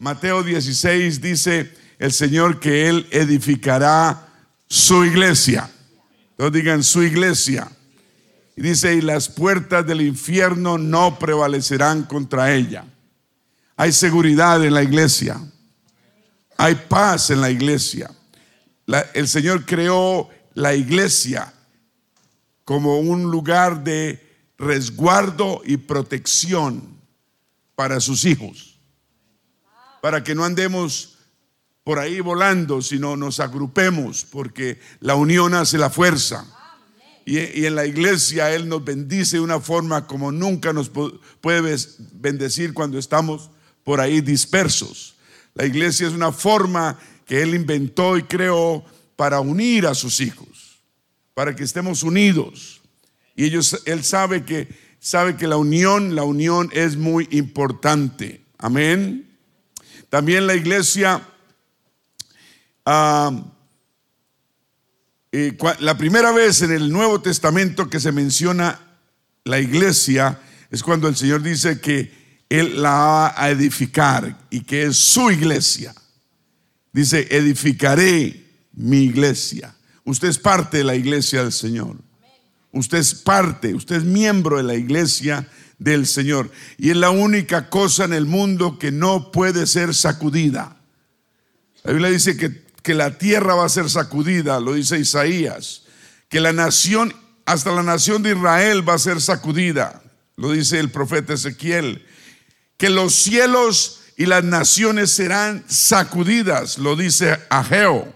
Mateo 16 dice el Señor que Él edificará su iglesia. No digan su iglesia. Y dice, y las puertas del infierno no prevalecerán contra ella. Hay seguridad en la iglesia. Hay paz en la iglesia. el Señor creó la iglesia como un lugar de resguardo y protección para sus hijos. Para que no andemos por ahí volando, sino nos agrupemos, porque la unión hace la fuerza. Y, en la iglesia Él nos bendice de una forma como nunca nos puede bendecir cuando estamos por ahí dispersos. La iglesia es una forma que Él inventó y creó para unir a sus hijos, para que estemos unidos. Y ellos, Él sabe que, sabe que la unión, la unión es muy importante. Amén. También la iglesia, ah, la primera vez en el Nuevo Testamento que se menciona la iglesia es cuando el Señor dice que Él la va a edificar y que es su iglesia. Dice, edificaré mi iglesia. Usted es parte de la iglesia del Señor. Usted es parte, usted es miembro de la iglesia del Señor. Y es la única cosa en el mundo que no puede ser sacudida. La Biblia dice que, que la tierra va a ser sacudida, lo dice Isaías. Que la nación, hasta la nación de Israel va a ser sacudida, lo dice el profeta Ezequiel. Que los cielos y las naciones serán sacudidas, lo dice Ageo.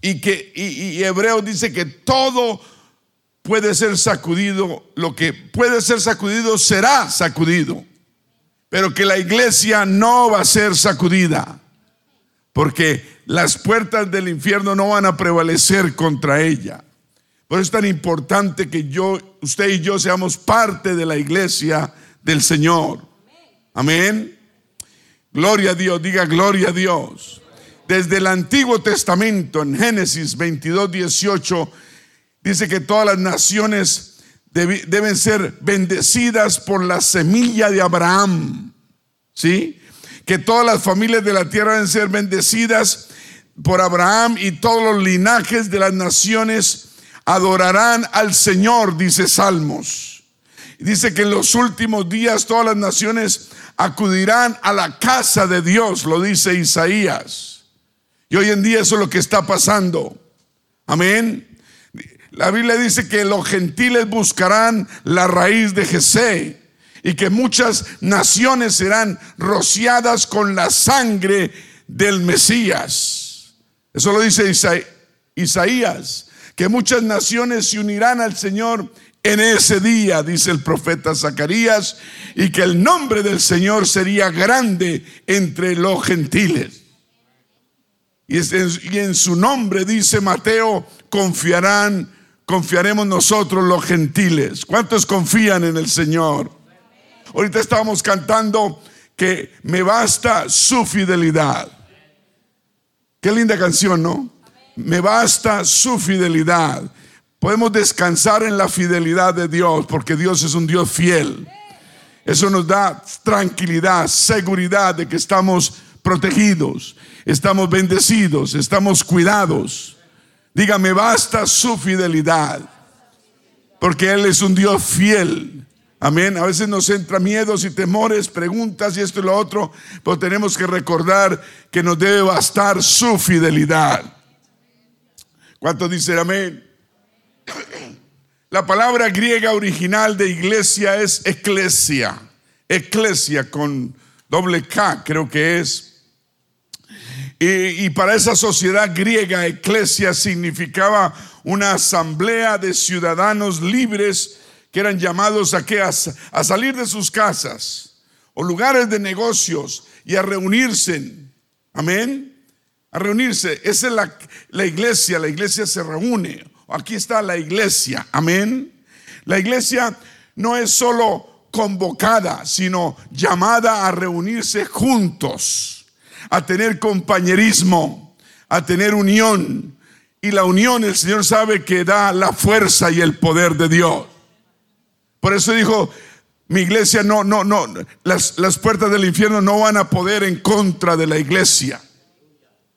Y que y, y Hebreo dice que todo puede ser sacudido, lo que puede ser sacudido será sacudido, pero que la iglesia no va a ser sacudida, porque las puertas del infierno no van a prevalecer contra ella. Por eso es tan importante que yo, usted y yo seamos parte de la iglesia del Señor. Amén. Gloria a Dios, diga gloria a Dios. Desde el Antiguo Testamento, en Génesis 22, 18, dice que todas las naciones deben ser bendecidas por la semilla de Abraham. ¿Sí? Que todas las familias de la tierra deben ser bendecidas por Abraham y todos los linajes de las naciones adorarán al Señor, dice Salmos. Dice que en los últimos días todas las naciones acudirán a la casa de Dios, lo dice Isaías. Y hoy en día eso es lo que está pasando. Amén. La Biblia dice que los gentiles buscarán la raíz de Jesé y que muchas naciones serán rociadas con la sangre del Mesías. Eso lo dice Isaías, que muchas naciones se unirán al Señor en ese día, dice el profeta Zacarías, y que el nombre del Señor sería grande entre los gentiles. Y en su nombre, dice Mateo, confiarán confiaremos nosotros los gentiles? ¿Cuántos confían en el Señor? Ahorita estábamos cantando que me basta su fidelidad. Qué linda canción, ¿no? Me basta su fidelidad. Podemos descansar en la fidelidad de Dios porque Dios es un Dios fiel. Eso nos da tranquilidad, seguridad de que estamos protegidos, estamos bendecidos, estamos cuidados. Dígame, basta su fidelidad. Porque Él es un Dios fiel. Amén. A veces nos entra miedos y temores, preguntas y esto y lo otro, pero tenemos que recordar que nos debe bastar su fidelidad. ¿Cuántos dicen amén? La palabra griega original de iglesia es eclesia. Eclesia con doble K, creo que es. Y, para esa sociedad griega, eclesia significaba una asamblea de ciudadanos libres que eran llamados a, a, salir de sus casas o lugares de negocios y a reunirse. Amén. A reunirse. Esa es la, la iglesia. La iglesia se reúne. Aquí está la iglesia. Amén. La iglesia no es solo convocada, sino llamada a reunirse juntos a tener compañerismo, a tener unión. Y la unión el Señor sabe que da la fuerza y el poder de Dios. Por eso dijo, Mi iglesia no, no, no, las, las puertas del infierno no van a poder en contra de la iglesia.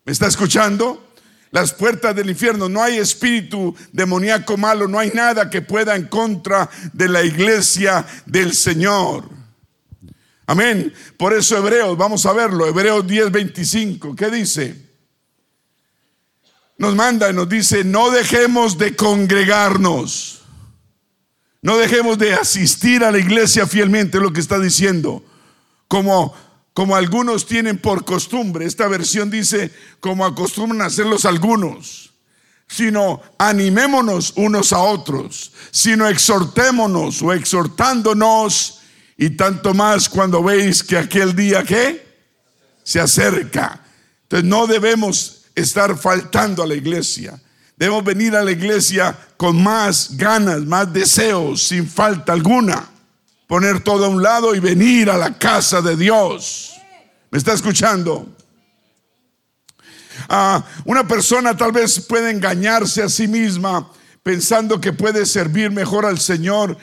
¿Me está escuchando? Las puertas del infierno, no hay espíritu demoníaco malo, no hay nada que pueda en contra de la iglesia del Señor. Amén. Por eso Hebreos, vamos a verlo, Hebreos 10:25, ¿qué dice? Nos manda y nos dice, no dejemos de congregarnos, no dejemos de asistir a la iglesia fielmente, lo que está diciendo, como, como algunos tienen por costumbre, esta versión dice, como acostumbran a hacerlos algunos sino animémonos unos a otros, sino exhortémonos o exhortándonos y tanto más cuando veis que aquel día que se acerca. Entonces no debemos estar faltando a la iglesia. Debemos venir a la iglesia con más ganas, más deseos, sin falta alguna. Poner todo a un lado y venir a la casa de Dios. ¿Me está escuchando? Ah, una persona tal vez puede engañarse a sí misma pensando que puede servir mejor al Señor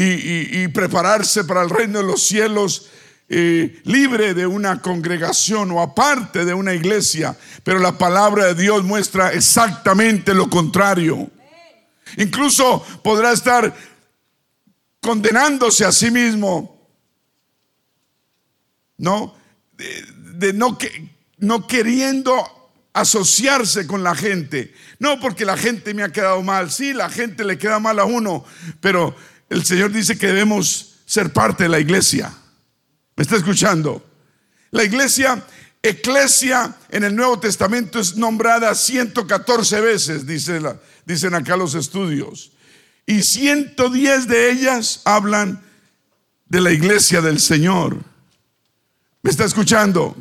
y, prepararse para el reino de los cielos eh, libre de una congregación o aparte de una iglesia, pero la palabra de Dios muestra exactamente lo contrario. Incluso podrá estar condenándose a sí mismo, ¿no? De, no, que, no queriendo asociarse con la gente. No porque la gente me ha quedado mal, sí, la gente le queda mal a uno, pero el Señor dice que debemos ser parte de la iglesia. ¿Me está escuchando? La iglesia, eclesia en el Nuevo Testamento es nombrada 114 veces, dicen acá los estudios. Y 110 de ellas hablan de la iglesia del Señor. ¿Me está escuchando?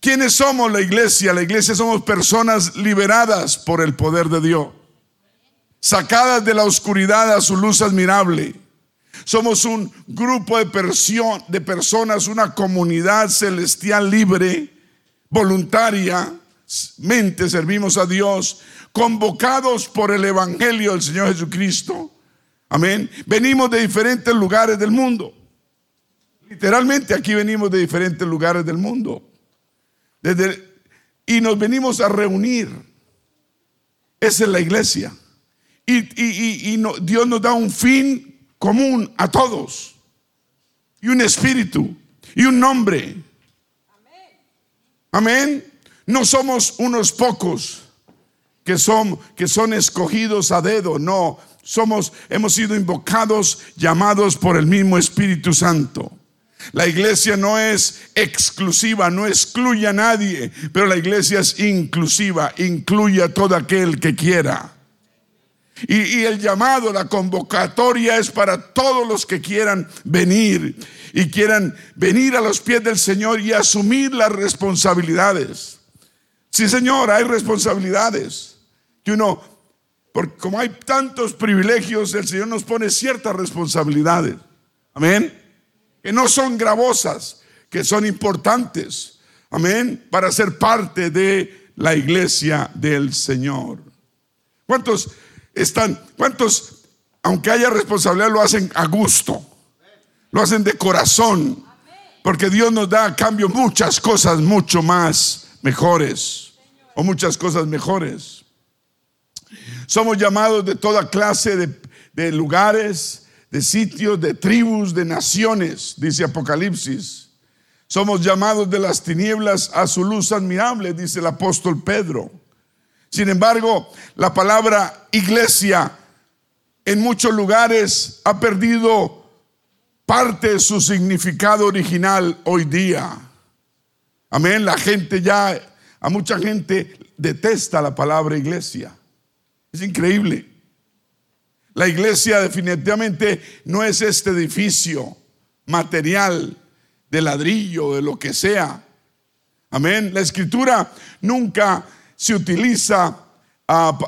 ¿Quiénes somos la iglesia? La iglesia somos personas liberadas por el poder de Dios sacadas de la oscuridad a su luz admirable. Somos un grupo de, de personas, una comunidad celestial libre, voluntaria, mente servimos a Dios, convocados por el Evangelio del Señor Jesucristo. Amén. Venimos de diferentes lugares del mundo. Literalmente aquí venimos de diferentes lugares del mundo. Y nos venimos a reunir. Esa es la iglesia. Y, Dios nos da un fin común a todos. Y un espíritu. Y un nombre. Amén. No somos unos pocos que son, que son escogidos a dedo. No, somos, hemos sido invocados, llamados por el mismo Espíritu Santo. La iglesia no es exclusiva, no excluye a nadie, pero la iglesia es inclusiva, incluye a todo aquel que quiera. Y, el llamado, la convocatoria es para todos los que quieran venir y quieran venir a los pies del Señor y asumir las responsabilidades. Sí, Señor, hay responsabilidades. Que uno, porque como hay tantos privilegios, el Señor nos pone ciertas responsabilidades. Amén. Que no son gravosas, que son importantes. Amén. Para ser parte de la iglesia del Señor. ¿Cuántos están, ¿cuántos, aunque haya responsabilidad, lo hacen a gusto? Lo hacen de corazón. Porque Dios nos da a cambio muchas cosas mucho más mejores. O muchas cosas mejores. Somos llamados de toda clase de, de lugares, de sitios, de tribus, de naciones, dice Apocalipsis. Somos llamados de las tinieblas a su luz admirable, dice el apóstol Pedro. Sin embargo, la palabra iglesia en muchos lugares ha perdido parte de su significado original hoy día. Amén. La gente ya, a mucha gente detesta la palabra iglesia. Es increíble. La iglesia definitivamente no es este edificio material de ladrillo, de lo que sea. Amén. La escritura nunca se utiliza ah,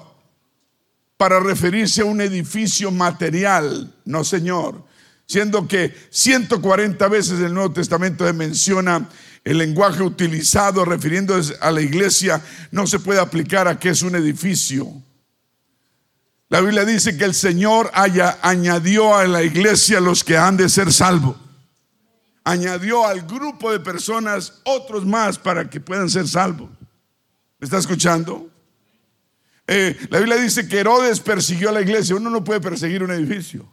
para referirse a un edificio material, no señor, siendo que 140 veces el Nuevo Testamento se menciona el lenguaje utilizado refiriéndose a la iglesia no se puede aplicar a que es un edificio. La Biblia dice que el Señor haya, añadió a la iglesia los que han de ser salvos. Añadió al grupo de personas otros más para que puedan ser salvos. ¿Me está escuchando? Eh, la Biblia dice que Herodes persiguió a la iglesia. Uno no puede perseguir un edificio.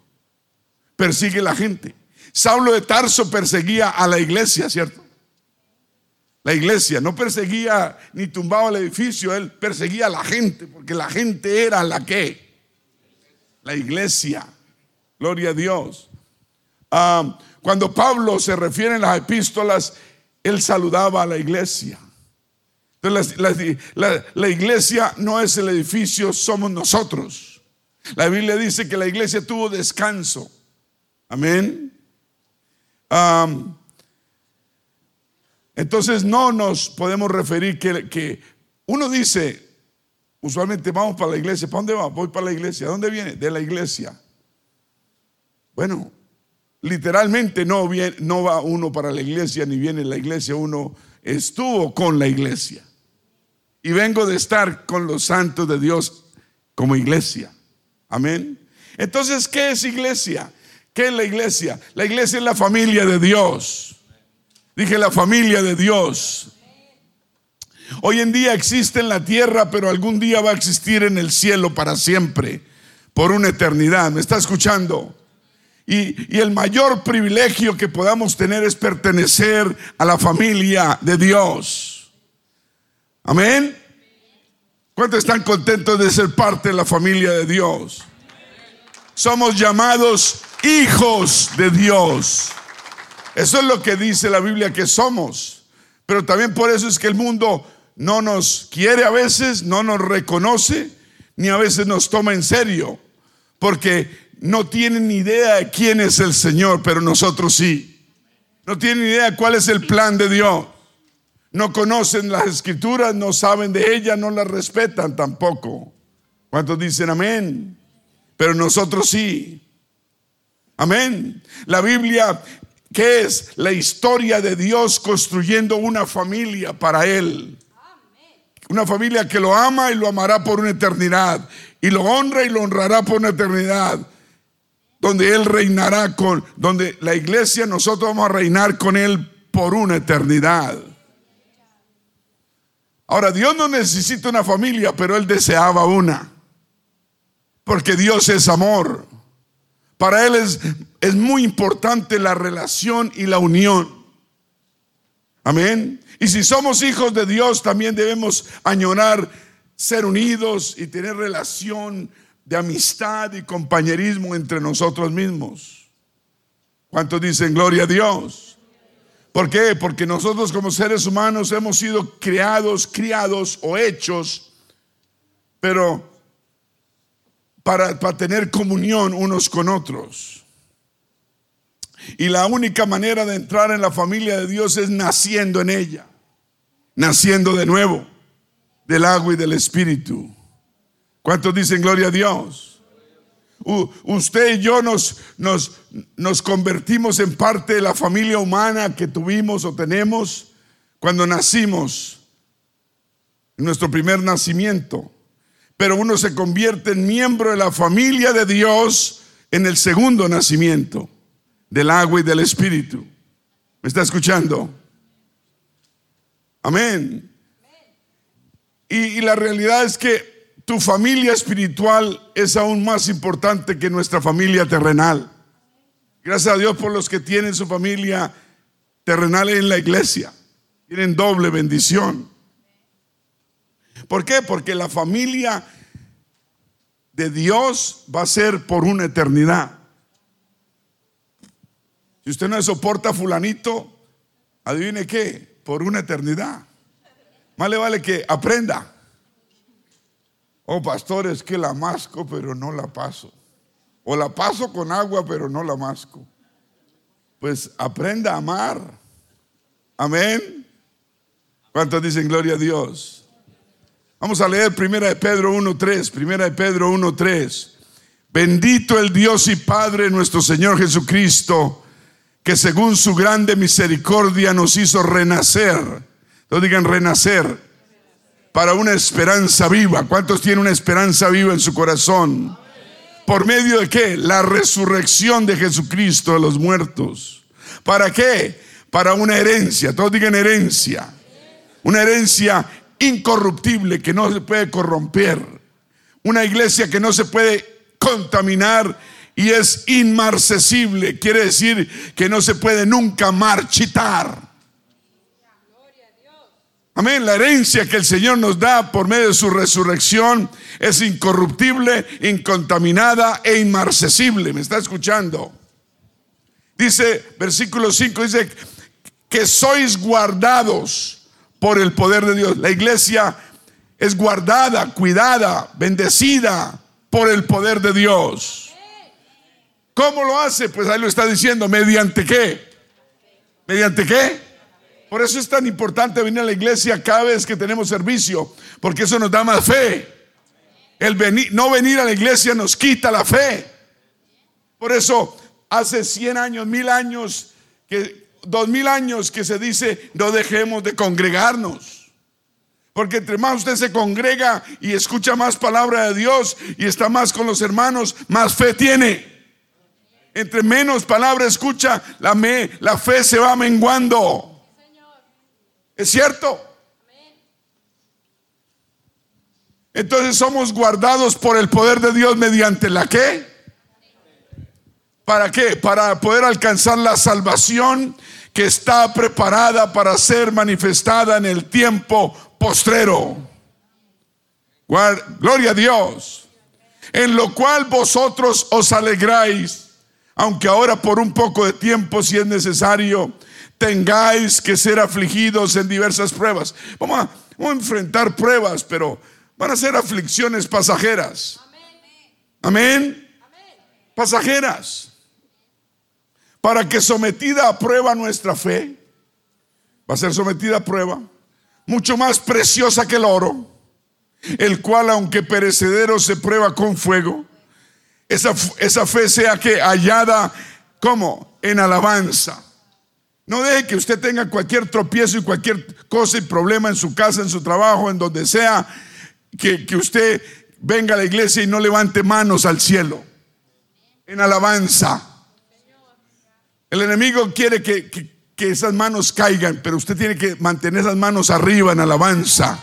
Persigue la gente. Saulo de Tarso perseguía a la iglesia, ¿cierto? La iglesia no perseguía ni tumbaba el edificio, él perseguía a la gente, porque la gente era la que la iglesia. Gloria a Dios. Ah, cuando Pablo se refiere en las epístolas, él saludaba a la iglesia. Entonces, la, iglesia no es el edificio, somos nosotros. La Biblia dice que la iglesia tuvo descanso. Amén. entonces no nos podemos referir que, uno dice, usualmente vamos para la iglesia. ¿Para dónde va? Voy para la iglesia. ¿Dónde viene? De la iglesia. Bueno, literalmente no, no va uno para la iglesia ni viene la iglesia, uno estuvo con la iglesia. Y vengo de estar con los santos de Dios como iglesia. Amén. Entonces, ¿qué es iglesia? ¿Qué es la iglesia? La iglesia es la familia de Dios. Dije la familia de Dios. Hoy en día existe en la tierra, pero algún día va a existir en el cielo para siempre, por una eternidad. ¿Me está escuchando? Y, y, el mayor privilegio que podamos tener es pertenecer a la familia de Dios. Amén. ¿Cuántos están contentos de ser parte de la familia de Dios? Somos llamados hijos de Dios. Eso es lo que dice la Biblia que somos. Pero también por eso es que el mundo no nos quiere a veces, no nos reconoce, ni a veces nos toma en serio. Porque no tienen ni idea de quién es el Señor, pero nosotros sí. No tienen ni idea cuál es el plan de Dios. No conocen las escrituras, no saben de ellas, no las respetan tampoco. ¿Cuántos dicen amén? Pero nosotros sí. Amén. La Biblia, ¿qué es? La historia de Dios construyendo una familia para Él. Una familia que lo ama y lo amará por una eternidad. Y lo honra y lo honrará por una eternidad. Donde Él reinará con, donde la iglesia, nosotros vamos a reinar con Él por una eternidad. Ahora, Dios no necesita una familia, pero Él deseaba una. Porque Dios es amor. Para Él es, es muy importante la relación y la unión. Amén. Y si somos hijos de Dios, también debemos añorar ser unidos y tener relación de amistad y compañerismo entre nosotros mismos. ¿Cuántos dicen gloria a Dios? ¿Por qué? Porque nosotros como seres humanos hemos sido creados, criados o hechos, pero para, tener comunión unos con otros. Y la única manera de entrar en la familia de Dios es naciendo en ella, naciendo de nuevo del agua y del espíritu. ¿Cuántos dicen gloria a Dios? Usted y yo nos, nos, nos convertimos en parte de la familia humana que tuvimos o tenemos cuando nacimos, en nuestro primer nacimiento pero uno se convierte en miembro de la familia de Dios en el segundo nacimiento del agua y del espíritu. ¿Me está escuchando? Amén. Y, la realidad es que tu familia espiritual es aún más importante que nuestra familia terrenal. Gracias a Dios por los que tienen su familia terrenal en la iglesia. Tienen doble bendición. ¿Por qué? Porque la familia de Dios va a ser por una eternidad. Si usted no soporta fulanito, adivine qué, por una eternidad. Más le vale que aprenda. Oh, pastor, es que la masco, pero no la paso. O la paso con agua, pero no la masco. Pues aprenda a amar. Amén. ¿Cuántos dicen gloria a Dios? Vamos a leer Primera de Pedro 1.3. Primera de Pedro 1.3. Bendito el Dios y Padre nuestro Señor Jesucristo, que según su grande misericordia nos hizo renacer. No digan renacer para una esperanza viva. ¿Cuántos tienen una esperanza viva en su corazón? ¿Por medio de qué? La resurrección de Jesucristo de los muertos. ¿Para qué? Para una herencia. Todos digan herencia. Una herencia incorruptible que no se puede corromper. Una iglesia que no se puede contaminar y es inmarcesible. Quiere decir que no se puede nunca marchitar. Amén. La herencia que el Señor nos da por medio de su resurrección es incorruptible, incontaminada e inmarcesible. ¿Me está escuchando? Dice, versículo 5, dice que sois guardados por el poder de Dios. La iglesia es guardada, cuidada, bendecida por el poder de Dios. ¿Cómo lo hace? Pues ahí lo está diciendo, ¿mediante qué? ¿Mediante qué? Por eso es tan importante venir a la iglesia cada vez que tenemos servicio, porque eso nos da más fe. El venir, no venir a la iglesia nos quita la fe. Por eso hace 100 años, mil años, que dos mil años que se dice no dejemos de congregarnos. Porque entre más usted se congrega y escucha más palabra de Dios y está más con los hermanos, más fe tiene. Entre menos palabra escucha, la, me, la fe se va menguando. ¿Es cierto? Entonces somos guardados por el poder de Dios mediante la qué? ¿Para qué? Para poder alcanzar la salvación que está preparada para ser manifestada en el tiempo postrero. Gloria a Dios. En lo cual vosotros os alegráis, aunque ahora por un poco de tiempo, si es necesario, tengáis que ser afligidos en diversas pruebas. Vamos a, enfrentar pruebas, pero van a ser aflicciones pasajeras. Amén. Pasajeras para que sometida a prueba nuestra fe, va a ser sometida a prueba, mucho más preciosa que el oro, el cual aunque perecedero se prueba con fuego, esa, esa fe sea que hallada como en alabanza. No deje que usted tenga cualquier tropiezo y cualquier cosa y problema en su casa, en su trabajo, en donde sea, que, que usted venga a la iglesia y no levante manos al cielo. En alabanza. El enemigo quiere que, esas manos caigan, pero usted tiene que mantener esas manos arriba en alabanza.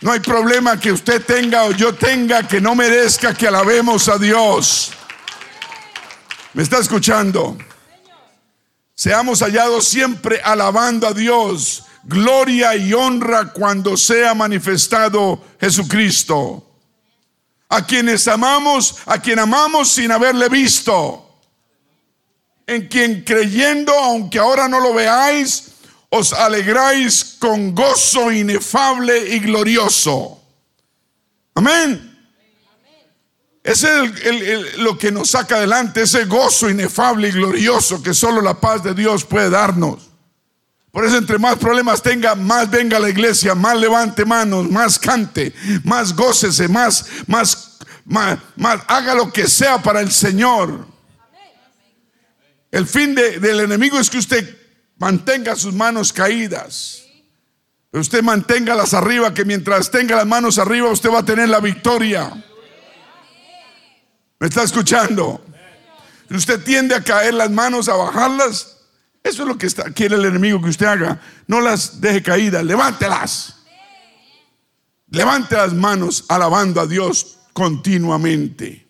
No hay problema que usted tenga o yo tenga que no merezca que alabemos a Dios. ¿Me está escuchando? Seamos hallados siempre alabando a Dios. Gloria y honra cuando sea manifestado Jesucristo. A quienes amamos, a quien amamos sin haberle visto en quien creyendo, aunque ahora no lo veáis, os alegráis con gozo inefable y glorioso. Amén. Es lo que nos saca adelante, ese gozo inefable y glorioso que solo la paz de Dios puede darnos. Por eso entre más problemas tenga, más venga a la iglesia, más levante manos, más cante, más gócese, más, más, más, más haga lo que sea para el Señor. El fin del enemigo es que usted mantenga sus manos caídas. Pero usted manténgalas arriba, que mientras tenga las manos arriba usted va a tener la victoria. ¿Me está escuchando? Si usted tiende a caer las manos, a bajarlas, eso es lo que está, quiere el enemigo que usted haga. No las deje caídas, levántelas. Levante las manos alabando a Dios continuamente.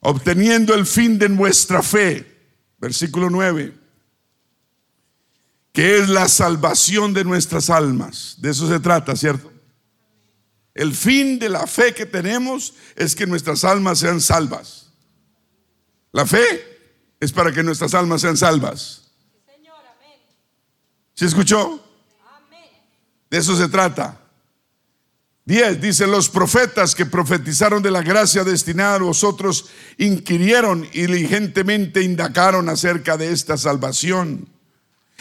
obteniendo el fin de nuestra fe, versículo 9, que es la salvación de nuestras almas. De eso se trata, ¿cierto? El fin de la fe que tenemos es que nuestras almas sean salvas. La fe es para que nuestras almas sean salvas. ¿Se escuchó? De eso se trata. 10 dice, los profetas que profetizaron de la gracia destinada a vosotros inquirieron y diligentemente indagaron acerca de esta salvación,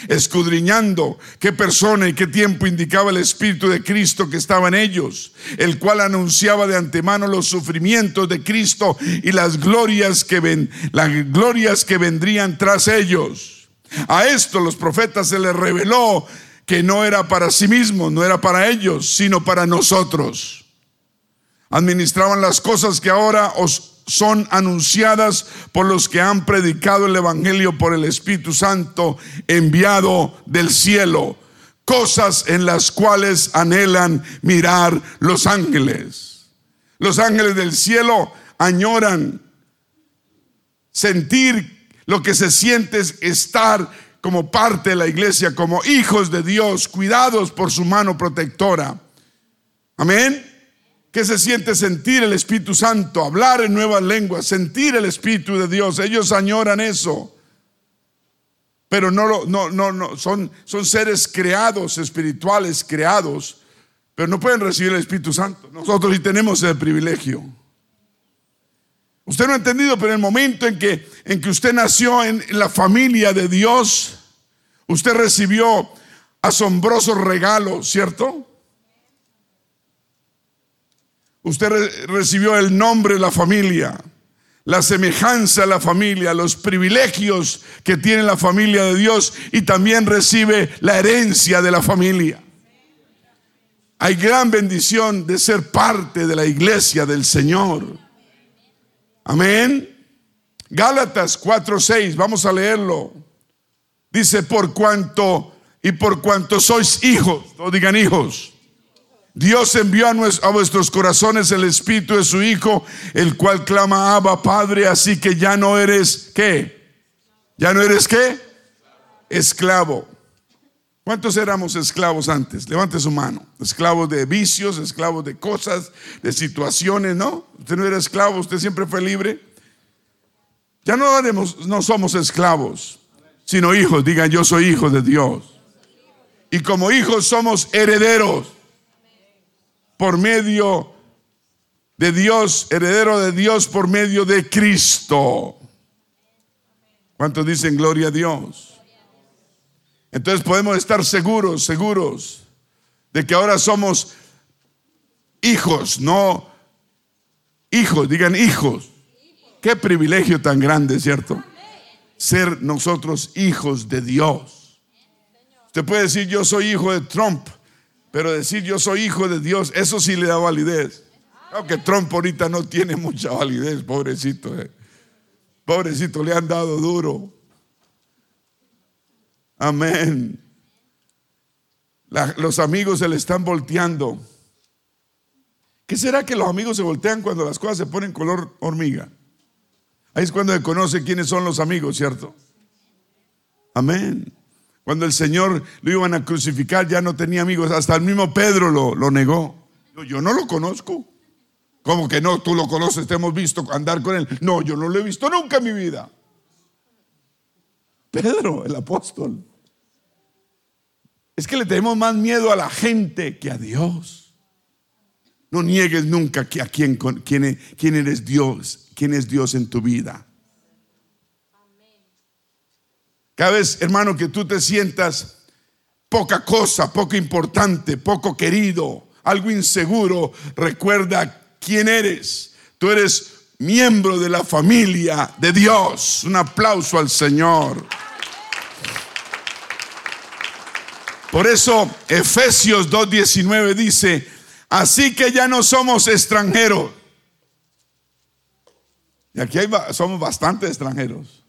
escudriñando qué persona y qué tiempo indicaba el Espíritu de Cristo que estaba en ellos, el cual anunciaba de antemano los sufrimientos de Cristo y las glorias que, ven, las glorias que vendrían tras ellos. A esto los profetas se les reveló que no era para sí mismos, no era para ellos, sino para nosotros. Administraban las cosas que ahora os son anunciadas por los que han predicado el Evangelio por el Espíritu Santo enviado del cielo. Cosas en las cuales anhelan mirar los ángeles. Los ángeles del cielo añoran sentir lo que se siente es estar como parte de la iglesia, como hijos de Dios, cuidados por su mano protectora. Amén. ¿Qué se siente sentir el Espíritu Santo? Hablar en nuevas lenguas, sentir el Espíritu de Dios. Ellos añoran eso. Pero no, no, no, no, son, son seres creados, espirituales, creados, pero no pueden recibir el Espíritu Santo. Nosotros sí tenemos ese privilegio. Usted no ha entendido, pero en el momento en que, en que usted nació en la familia de Dios, usted recibió asombrosos regalos, ¿cierto? Usted recibió el nombre de la familia, la semejanza de la familia, los privilegios que tiene la familia de Dios y también recibe la herencia de la familia. Hay gran bendición de ser parte de la iglesia del Señor. Amén. Gálatas 4:6, vamos a leerlo. Dice, por cuanto y por cuanto sois hijos, no digan hijos. Dios envió a, vuestros corazones el espíritu de su Hijo, el cual clama Abba Padre, así que ya no eres qué? ¿Ya no eres qué? Esclavo. ¿Cuántos éramos esclavos antes? Levante su mano. Esclavos de vicios, esclavos de cosas, de situaciones, ¿no? Usted no era esclavo, usted siempre fue libre. Ya no, no somos esclavos, sino hijos. Digan, yo soy hijo de Dios. Y como hijos somos herederos por medio de Dios, heredero de Dios por medio de Cristo. ¿Cuántos dicen gloria a Dios? Entonces podemos estar seguros, seguros de que ahora somos hijos, no hijos, digan hijos. Qué privilegio tan grande, ¿cierto? Ser nosotros hijos de Dios. Usted puede decir yo soy hijo de Trump, pero decir yo soy hijo de Dios, eso sí le da validez. Aunque Trump ahorita no tiene mucha validez, pobrecito. Eh. Pobrecito, le han dado duro. Amén. los amigos se le están volteando. ¿Qué será que los amigos se voltean cuando las cosas se ponen color hormiga? Ahí es cuando se conoce quiénes son los amigos, ¿cierto? Amén. Cuando el Señor lo iban a crucificar ya no tenía amigos, hasta el mismo Pedro lo, lo negó. Yo, no lo conozco. ¿Cómo que no? Tú lo conoces, te hemos visto andar con él. No, yo no lo he visto nunca en mi vida. Pedro, el apóstol. Es que le tenemos más miedo a la gente que a Dios. No niegues nunca que a quién, quién, quién eres Dios, quién es Dios en tu vida. Cada vez, hermano, que tú te sientas poca cosa, poco importante, poco querido, algo inseguro, recuerda quién eres. Tú eres miembro de la familia de Dios. Un aplauso al Señor. Por eso Efesios 2.19 dice, Así que ya no somos extranjeros. Y aquí somos bastante extranjeros.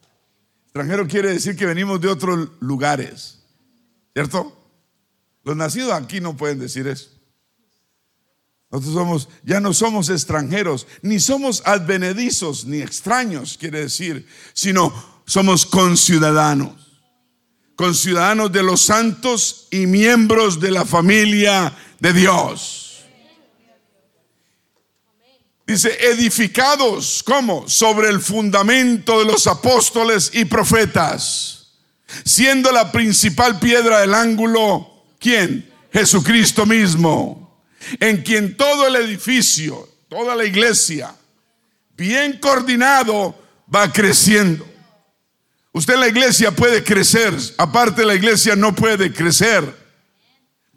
Extranjero quiere decir que venimos de otros lugares. ¿Cierto? Los nacidos aquí no pueden decir eso. Nosotros somos, ya no somos extranjeros, ni somos advenedizos, ni extraños, quiere decir, sino somos conciudadanos. Conciudadanos de los santos y miembros de la familia de Dios. Dice, edificados, ¿cómo? Sobre el fundamento de los apóstoles y profetas, siendo la principal piedra del ángulo, ¿quién? Jesucristo mismo, en quien todo el edificio, toda la iglesia, bien coordinado, va creciendo. Usted en la iglesia puede crecer, aparte la iglesia no puede crecer.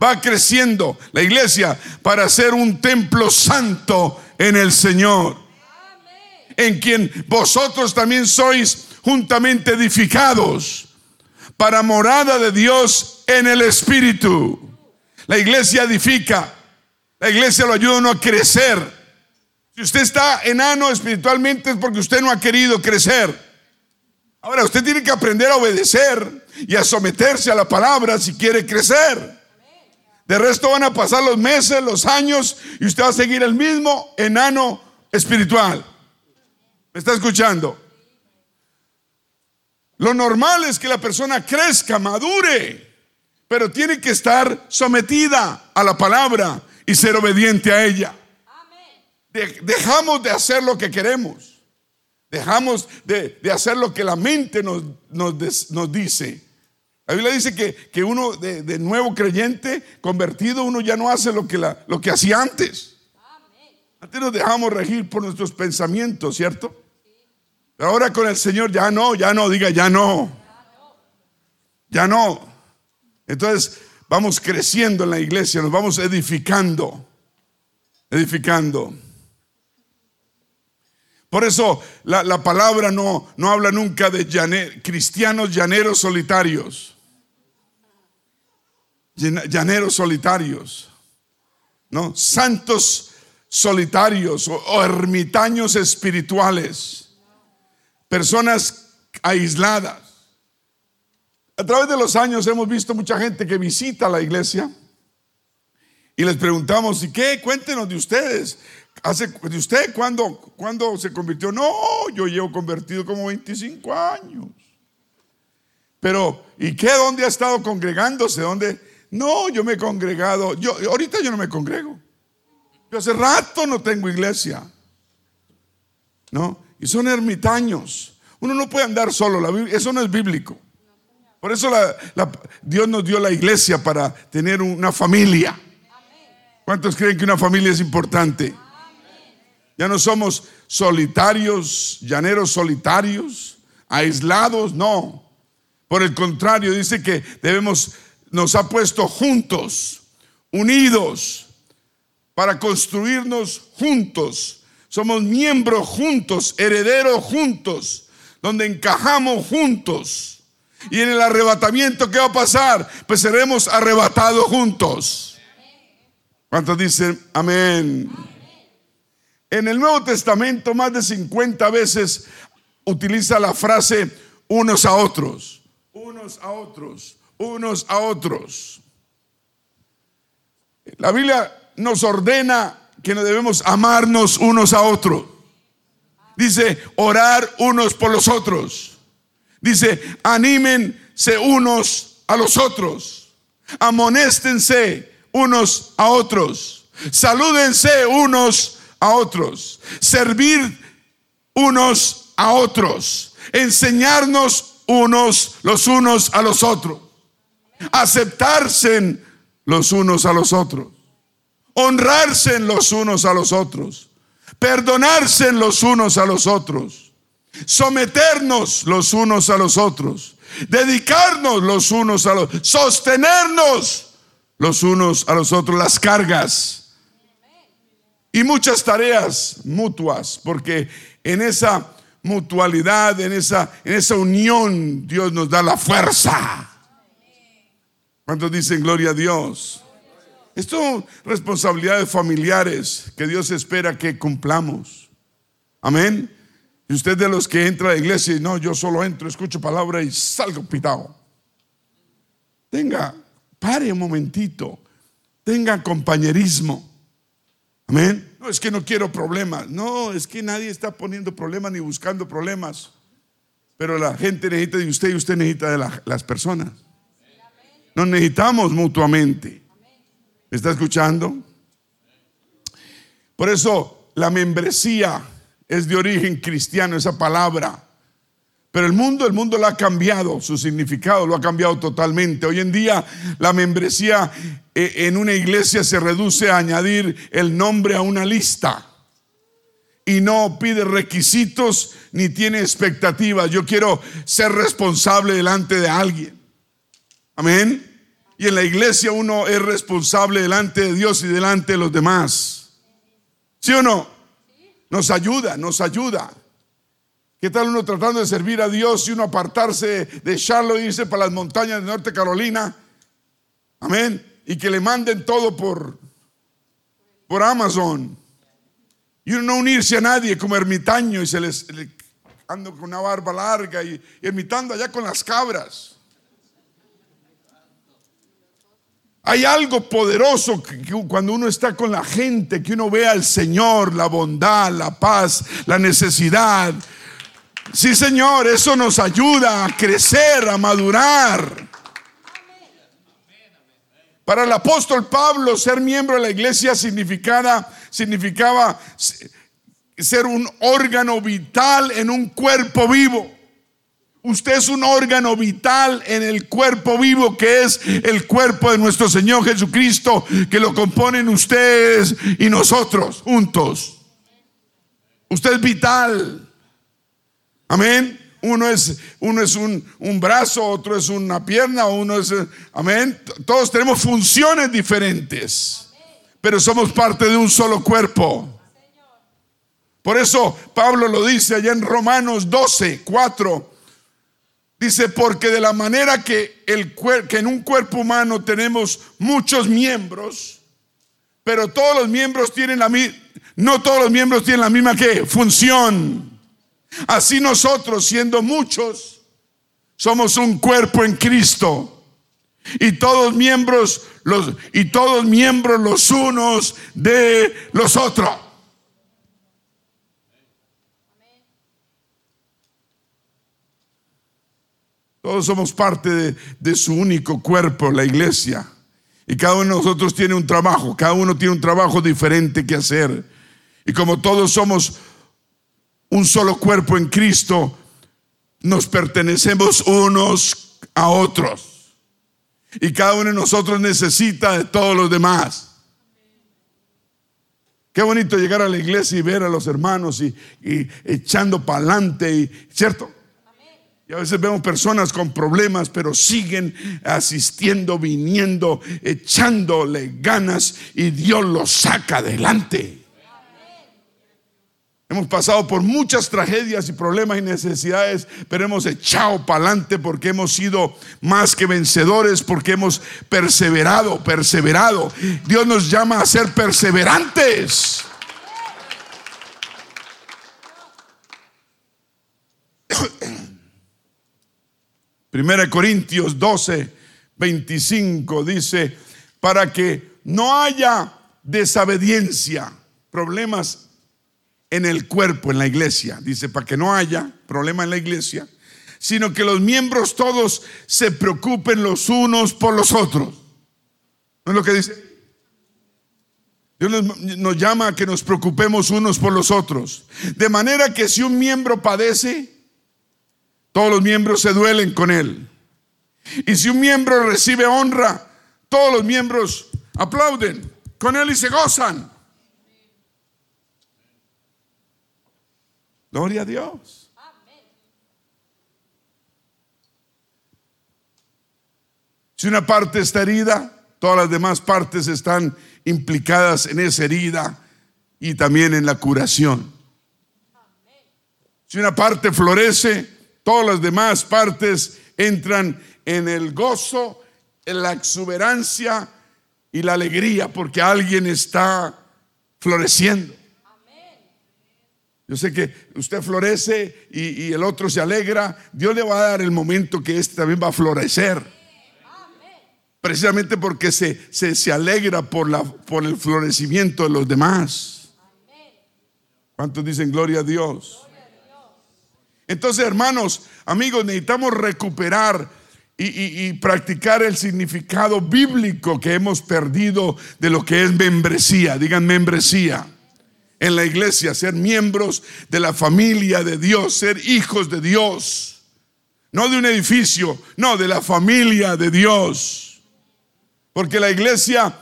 Va creciendo la iglesia para ser un templo santo en el Señor, en quien vosotros también sois juntamente edificados para morada de Dios en el Espíritu. La iglesia edifica, la iglesia lo ayuda a uno a crecer, Si usted está enano espiritualmente es porque usted no ha querido crecer. Ahora usted tiene que aprender a obedecer y a someterse a la palabra si quiere crecer. De resto van a pasar los meses, los años y usted va a seguir el mismo enano espiritual. ¿Me está escuchando? Lo normal es que la persona crezca, madure, pero tiene que estar sometida a la palabra y ser obediente a ella. dejamos de hacer lo que queremos. Dejamos de, hacer lo que la mente nos, nos, dice. La Biblia dice que, que uno de, nuevo creyente, convertido, uno ya no hace lo que, la, lo que hacía antes. Antes nos dejamos regir por nuestros pensamientos, ¿cierto? Ahora con el Señor ya no, ya no, diga ya no. Ya no. Entonces vamos creciendo en la iglesia, nos vamos edificando, edificando. Por eso la, palabra no, no, habla nunca de cristianos llaneros solitarios. Llaneros solitarios. ¿No? Santos solitarios o ermitaños espirituales personas aisladas. A través de los años hemos visto mucha gente que visita la iglesia y les preguntamos, ¿y qué? Cuéntenos de ustedes. ¿Hace, ¿De usted cuándo, cuándo se convirtió? No, yo llevo convertido como 25 años. Pero, ¿y qué? ¿Dónde ha estado congregándose? ¿Dónde? No, yo me he congregado. Yo, ahorita yo no me congrego. Yo hace rato no tengo iglesia. ¿No? y son ermitaños. Uno no puede andar solo, eso no es bíblico. Por eso Dios nos dio la iglesia para tener una familia. ¿Cuántos creen que una familia es importante? Ya no somos solitarios, llaneros solitarios, aislados, no. Por el contrario, dice que debemos, nos ha puesto juntos, unidos, para construirnos juntos somos miembros juntos, herederos juntos, donde encajamos juntos. Y en el arrebatamiento, ¿qué va a pasar? Pues seremos arrebatados juntos. ¿Cuántos dicen amén? En el Nuevo Testamento más de 50 veces utiliza la frase unos a otros, unos a otros, unos a otros. La Biblia nos ordena que no debemos amarnos unos a otros. Dice, orar unos por los otros. Dice, anímense unos a los otros. Amonéstense unos a otros. Salúdense unos a otros. Servir unos a otros. Enseñarnos unos los unos a los otros. Aceptarse los unos a los otros. Honrarse los unos a los otros, perdonarse los unos a los otros, someternos los unos a los otros, dedicarnos los unos a los sostenernos los unos a los otros, las cargas. Y muchas tareas mutuas, porque en esa mutualidad, en esa, en esa unión, Dios nos da la fuerza. ¿Cuántos dicen gloria a Dios? Esto son responsabilidades familiares que Dios espera que cumplamos. Amén. Y usted de los que entra a la iglesia y no, yo solo entro, escucho palabra y salgo pitado. Tenga, pare un momentito. Tenga compañerismo. Amén. No es que no quiero problemas. No, es que nadie está poniendo problemas ni buscando problemas. Pero la gente necesita de usted y usted necesita de las personas. Nos necesitamos mutuamente. ¿Me está escuchando? Por eso la membresía es de origen cristiano, esa palabra. Pero el mundo, el mundo lo ha cambiado, su significado lo ha cambiado totalmente. Hoy en día la membresía eh, en una iglesia se reduce a añadir el nombre a una lista y no pide requisitos ni tiene expectativas. Yo quiero ser responsable delante de alguien. Amén. Y en la iglesia uno es responsable delante de Dios y delante de los demás. ¿Sí o no? Nos ayuda, nos ayuda. ¿Qué tal uno tratando de servir a Dios y uno apartarse de Charlotte e irse para las montañas de Norte Carolina? Amén. Y que le manden todo por, por Amazon. Y uno no unirse a nadie como ermitaño y se les ando con una barba larga y, y ermitando allá con las cabras. Hay algo poderoso que, cuando uno está con la gente, que uno ve al Señor, la bondad, la paz, la necesidad. Sí, Señor, eso nos ayuda a crecer, a madurar. Para el apóstol Pablo, ser miembro de la iglesia significaba ser un órgano vital en un cuerpo vivo. Usted es un órgano vital en el cuerpo vivo que es el cuerpo de nuestro Señor Jesucristo, que lo componen ustedes y nosotros juntos. Usted es vital. Amén. Uno es, uno es un, un brazo, otro es una pierna, uno es... Amén. Todos tenemos funciones diferentes, pero somos parte de un solo cuerpo. Por eso Pablo lo dice allá en Romanos 12, 4. Dice, porque de la manera que, el, que en un cuerpo humano tenemos muchos miembros, pero todos los miembros tienen la misma, no todos los miembros tienen la misma ¿qué? función. Así nosotros, siendo muchos, somos un cuerpo en Cristo. Y todos miembros, los, y todos miembros los unos de los otros. Todos somos parte de, su único cuerpo, la iglesia. Y cada uno de nosotros tiene un trabajo, cada uno tiene un trabajo diferente que hacer. Y como todos somos un solo cuerpo en Cristo, nos pertenecemos unos a otros. Y cada uno de nosotros necesita de todos los demás. Qué bonito llegar a la iglesia y ver a los hermanos y, y echando para adelante, ¿cierto? Y a veces vemos personas con problemas, pero siguen asistiendo, viniendo, echándole ganas y Dios los saca adelante. Hemos pasado por muchas tragedias y problemas y necesidades, pero hemos echado para adelante porque hemos sido más que vencedores, porque hemos perseverado, perseverado. Dios nos llama a ser perseverantes. Primera Corintios 12, 25 dice, para que no haya desobediencia, problemas en el cuerpo, en la iglesia. Dice, para que no haya problema en la iglesia, sino que los miembros todos se preocupen los unos por los otros. ¿No es lo que dice? Dios nos, llama a que nos preocupemos unos por los otros. De manera que si un miembro padece, todos los miembros se duelen con él. Y si un miembro recibe honra, todos los miembros aplauden con él y se gozan. Gloria a Dios. Si una parte está herida, todas las demás partes están implicadas en esa herida y también en la curación. Si una parte florece, todas las demás partes entran en el gozo, en la exuberancia y la alegría porque alguien está floreciendo. Yo sé que usted florece y, el otro se alegra. Dios le va a dar el momento que este también va a florecer. Precisamente porque se, se, se alegra por, la, por el florecimiento de los demás. ¿Cuántos dicen gloria a Dios? Entonces, hermanos, amigos, necesitamos recuperar y, practicar el significado bíblico que hemos perdido de lo que es membresía. Digan membresía. En la iglesia, ser miembros de la familia de Dios, ser hijos de Dios. No de un edificio, no, de la familia de Dios. Porque la iglesia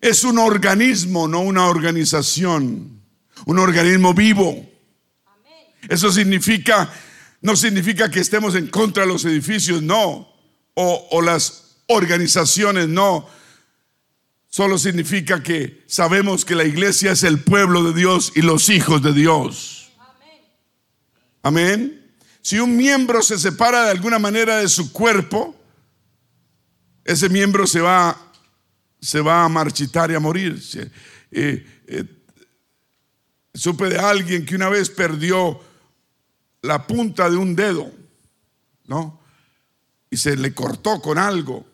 es un organismo, no una organización un organismo vivo. Eso significa, no significa que estemos en contra de los edificios, no, o, las organizaciones, no. Solo significa que sabemos que la iglesia es el pueblo de Dios y los hijos de Dios. Amén. Si un miembro se separa de alguna manera de su cuerpo, ese miembro se va se va a marchitar y a morir. Eh, eh, supe de alguien que una vez perdió la punta de un dedo, ¿no? Y se le cortó con algo.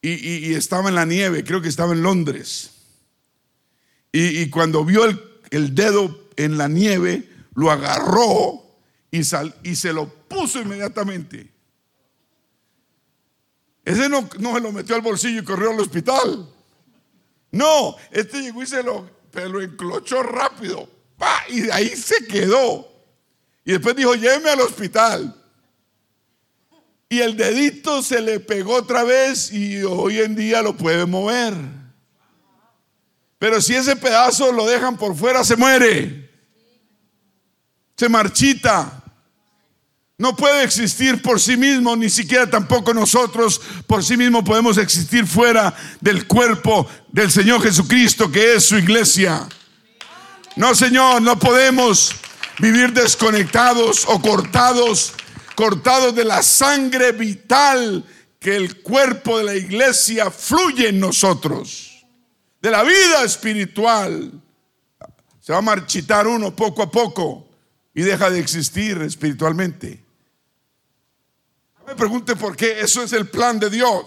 Y, estaba en la nieve, creo que estaba en Londres. Y, cuando vio el, dedo en la nieve, lo agarró y, se lo puso inmediatamente. Ese no, se lo metió al bolsillo y corrió al hospital. No, este llegó y se lo enclochó rápido. Y ahí se quedó. Y después dijo, lléveme al hospital. Y el dedito se le pegó otra vez y hoy en día lo puede mover. Pero si ese pedazo lo dejan por fuera, se muere. Se marchita. No puede existir por sí mismo, ni siquiera tampoco nosotros por sí mismo podemos existir fuera del cuerpo del Señor Jesucristo, que es su iglesia. No, Señor, no podemos vivir desconectados o cortados, cortados de la sangre vital que el cuerpo de la iglesia fluye en nosotros, de la vida espiritual. Se va a marchitar uno poco a poco y deja de existir espiritualmente me pregunte por qué. Eso es el plan de Dios.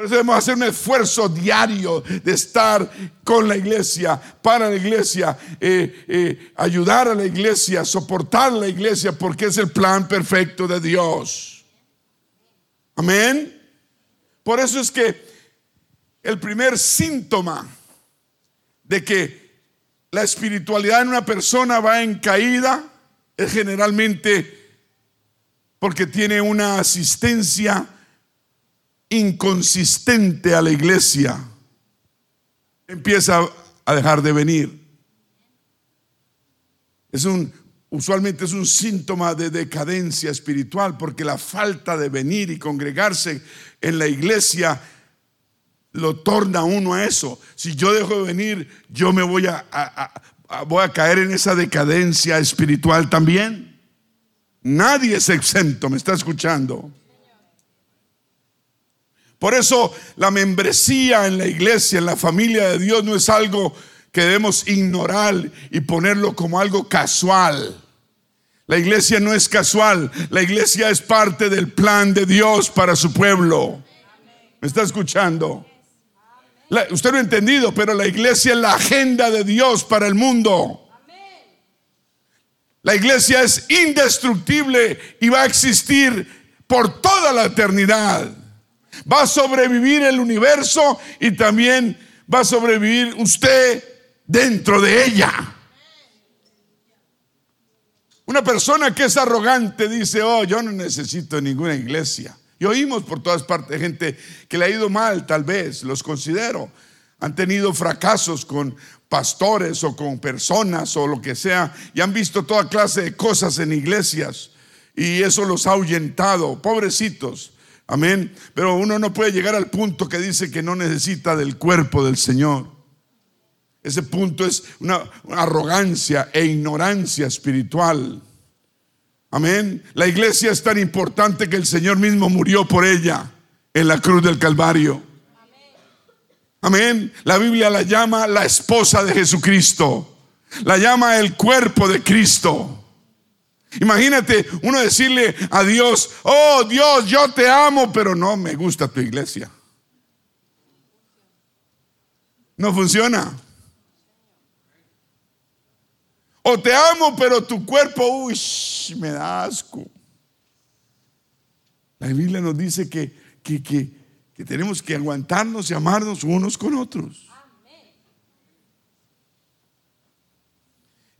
Por eso debemos hacer un esfuerzo diario de estar con la iglesia, para la iglesia, eh, eh, ayudar a la iglesia, soportar a la iglesia, porque es el plan perfecto de Dios. Amén. Por eso es que el primer síntoma de que la espiritualidad en una persona va en caída es generalmente porque tiene una asistencia inconsistente a la iglesia. Empieza a dejar de venir. Es un usualmente es un síntoma de decadencia espiritual porque la falta de venir y congregarse en la iglesia lo torna uno a eso. Si yo dejo de venir, yo me voy a, voy a caer en esa decadencia espiritual también. Nadie es exento, me está escuchando. Por eso la membresía en la iglesia, en la familia de Dios, no es algo que debemos ignorar y ponerlo como algo casual. La iglesia no es casual, la iglesia es parte del plan de Dios para su pueblo. ¿Me está escuchando? usted no ha entendido, pero la iglesia es la agenda de Dios para el mundo. La iglesia es indestructible y va a existir por toda la eternidad. Va a sobrevivir el universo y también va a sobrevivir usted dentro de ella. Una persona que es arrogante dice, oh, yo no necesito ninguna iglesia. Y oímos por todas partes gente que le ha ido mal, tal vez, los considero. Han tenido fracasos con pastores o con personas o lo que sea y han visto toda clase de cosas en iglesias y eso los ha ahuyentado, pobrecitos. Amén. Pero uno no puede llegar al punto que dice que no necesita del cuerpo del Señor. Ese punto es una, arrogancia e ignorancia espiritual. Amén. La iglesia es tan importante que el Señor mismo murió por ella en la cruz del Calvario. Amén. La Biblia la llama la esposa de Jesucristo. La llama el cuerpo de Cristo. Imagínate uno decirle a Dios, oh Dios, yo te amo, pero no me gusta tu iglesia. No funciona. O te amo, pero tu cuerpo, uy, me da asco. La Biblia nos dice que, que, que que tenemos que aguantarnos y amarnos unos con otros.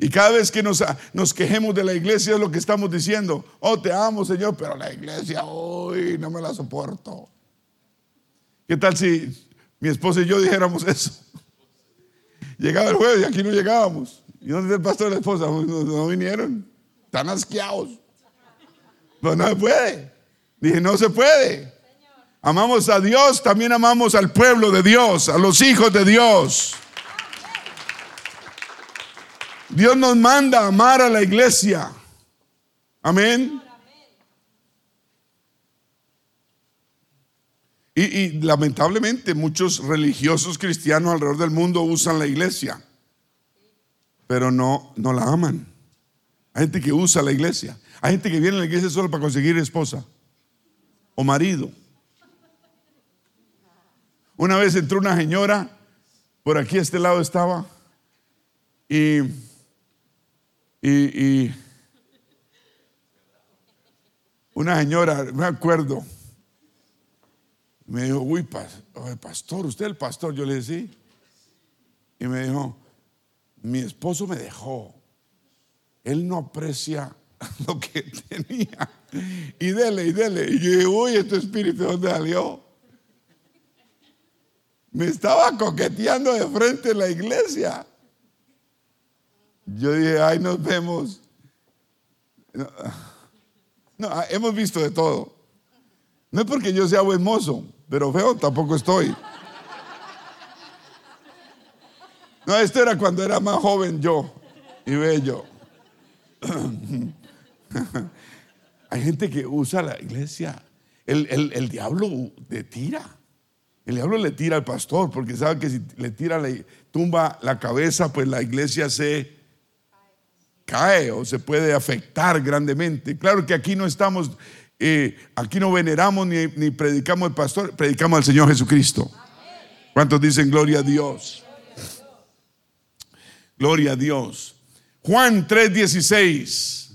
Y cada vez que nos, quejemos de la iglesia es lo que estamos diciendo. Oh, te amo, Señor, pero la iglesia hoy no me la soporto. ¿Qué tal si mi esposa y yo dijéramos eso? Llegaba el jueves y aquí no llegábamos. ¿Y dónde está el pastor y la esposa? No, no vinieron. Están asqueados. Pero no se puede. Dije, no se puede. Amamos a Dios, también amamos al pueblo de Dios, a los hijos de Dios. Dios nos manda amar a la iglesia. Amén. Y, y lamentablemente muchos religiosos cristianos alrededor del mundo usan la iglesia, pero no, no la aman. Hay gente que usa la iglesia. Hay gente que viene a la iglesia solo para conseguir esposa o marido. Una vez entró una señora, por aquí a este lado estaba, y, y, una señora, me acuerdo, me dijo, uy, pastor, usted es el pastor. Yo le dije, sí. Y me dijo, mi esposo me dejó. Él no aprecia lo que tenía. Y dele, y dele. Y yo dije, uy, este espíritu, ¿dónde salió? Me estaba coqueteando de frente en la iglesia. Yo dije, ay, nos vemos. No, ah, hemos visto de todo. No es porque yo sea buen mozo, pero feo tampoco estoy. No, esto era cuando era más joven yo y bello. Hay gente que usa la iglesia. El, el diablo le tira. El diablo le tira al pastor porque sabe que si le tira, le tumba la cabeza, pues la iglesia se cae o se puede afectar grandemente. Claro que aquí no estamos, eh, aquí no veneramos ni, ni, predicamos al pastor, predicamos al Señor Jesucristo. ¿Cuántos dicen gloria a Dios? Gloria a Dios. Juan 3:16,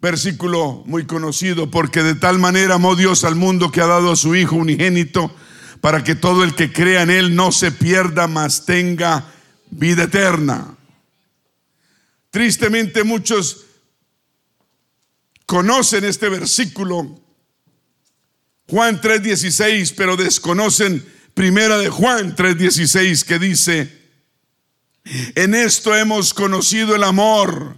versículo muy conocido, porque de tal manera amó Dios al mundo que ha dado a su Hijo unigénito para que todo el que crea en Él no se pierda, mas tenga vida eterna. Tristemente muchos conocen este versículo, Juan 3:16, pero desconocen primera de Juan 3:16 que dice, en esto hemos conocido el amor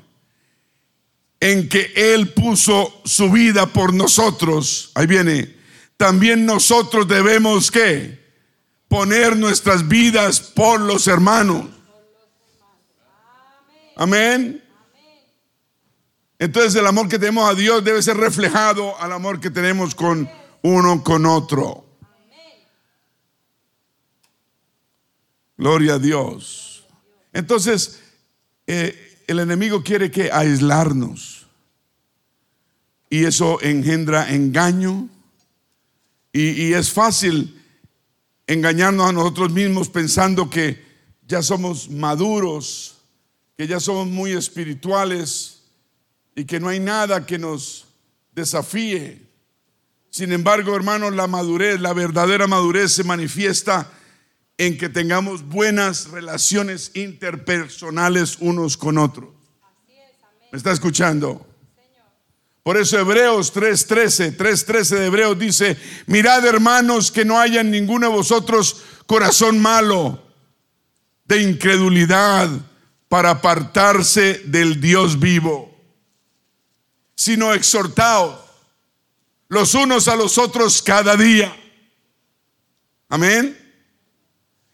en que Él puso su vida por nosotros. Ahí viene también nosotros debemos que poner nuestras vidas por los hermanos. Amén. Entonces el amor que tenemos a Dios debe ser reflejado al amor que tenemos con uno con otro. Gloria a Dios. Entonces, eh, el enemigo quiere que aislarnos. Y eso engendra engaño, y, es fácil engañarnos a nosotros mismos pensando que ya somos maduros, que ya somos muy espirituales y que no hay nada que nos desafíe. Sin embargo, hermanos, la madurez, la verdadera madurez se manifiesta en que tengamos buenas relaciones interpersonales unos con otros. ¿Me está escuchando? Por eso Hebreos 3:13, 3:13 de Hebreos dice, mirad hermanos que no haya en ninguno de vosotros corazón malo de incredulidad para apartarse del Dios vivo, sino exhortaos los unos a los otros cada día. Amén.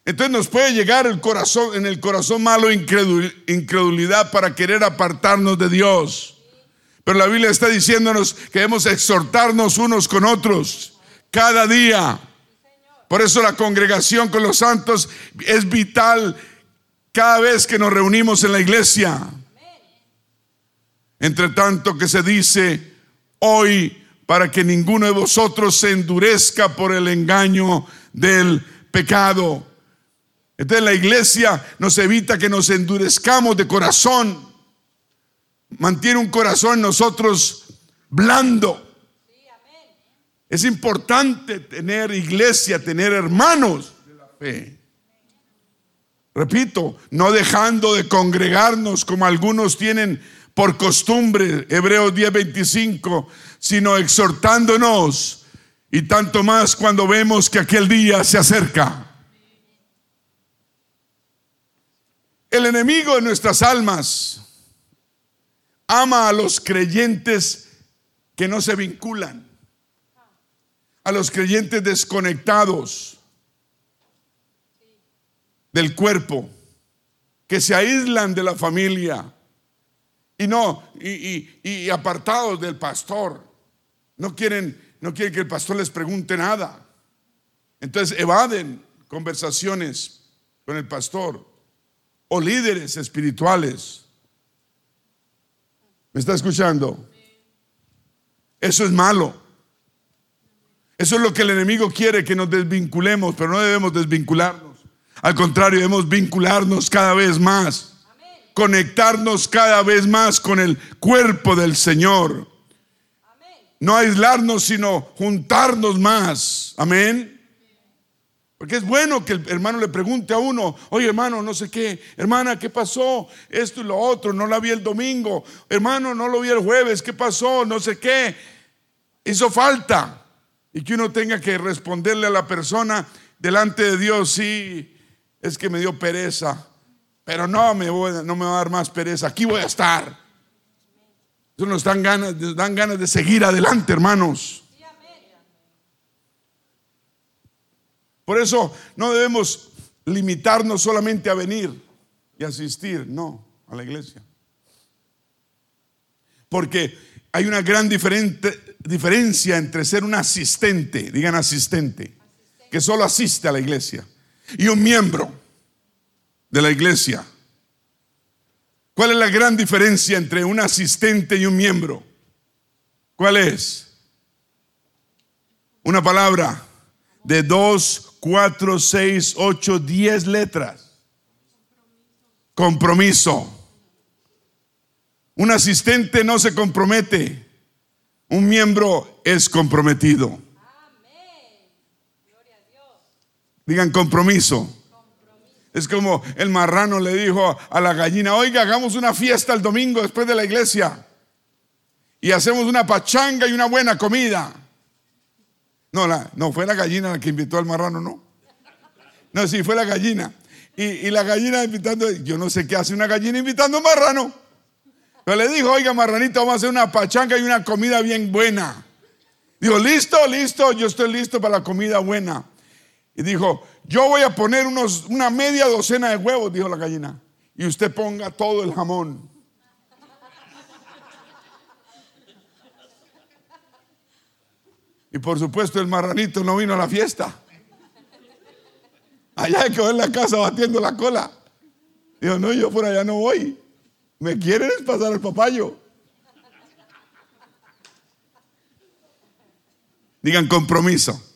Entonces nos puede llegar el corazón, en el corazón malo incredulidad para querer apartarnos de Dios. Pero la Biblia está diciéndonos que debemos exhortarnos unos con otros cada día. Por eso la congregación con los santos es vital cada vez que nos reunimos en la iglesia. Entre tanto que se dice hoy para que ninguno de vosotros se endurezca por el engaño del pecado. Entonces la iglesia nos evita que nos endurezcamos de corazón mantiene un corazón nosotros blando. Es importante tener iglesia, tener hermanos de la fe. Repito, no dejando de congregarnos como algunos tienen por costumbre, Hebreos 10:25, sino exhortándonos y tanto más cuando vemos que aquel día se acerca. El enemigo de nuestras almas ama a los creyentes que no se vinculan, a los creyentes desconectados del cuerpo, que se aíslan de la familia y no, y, apartados del pastor. No quieren, no quieren que el pastor les pregunte nada. Entonces evaden conversaciones con el pastor o líderes espirituales. ¿Me está escuchando? Eso es malo. Eso es lo que el enemigo quiere, que nos desvinculemos, pero no debemos desvincularnos. Al contrario, debemos vincularnos cada vez más, conectarnos cada vez más con el cuerpo del Señor. No aislarnos, sino juntarnos más. Amén. Porque es bueno que el hermano le pregunte a uno, oye hermano, no sé qué, hermana, ¿qué pasó? Esto y lo otro, no la vi el domingo, hermano, no lo vi el jueves, ¿qué pasó? No sé qué. Hizo falta. Y que uno tenga que responderle a la persona delante de Dios, sí, es que me dio pereza, pero no me, voy, no me va a dar más pereza, aquí voy a estar. Eso nos dan ganas, nos dan ganas de seguir adelante, hermanos. Por eso no debemos limitarnos solamente a venir y asistir, no, a la iglesia. Porque hay una gran diferencia entre ser un asistente, digan asistente, que solo asiste a la iglesia, y un miembro de la iglesia. ¿Cuál es la gran diferencia entre un asistente y un miembro? ¿Cuál es? Una palabra de dos 4, 6, 8, 10 letras. Compromiso. Un asistente no se compromete. Un miembro es comprometido. Digan compromiso. Es como el marrano le dijo a la gallina, oiga, hagamos una fiesta el domingo después de la iglesia. Y hacemos una pachanga y una buena comida. No, no, fue la gallina la que invitó al marrano, no. No, sí, fue la gallina. Y, la gallina invitando, yo no sé qué hace una gallina invitando a un marrano. Pero le dijo, oiga, marranito, vamos a hacer una pachanga y una comida bien buena. Dijo, listo, listo, yo estoy listo para la comida buena. Y dijo, yo voy a poner unos, una media docena de huevos, dijo la gallina. Y usted ponga todo el jamón. Y por supuesto el marranito no vino a la fiesta. Allá quedó en la casa batiendo la cola. Dijo, no, yo por allá no voy. ¿Me quieres pasar el papayo? Digan compromiso.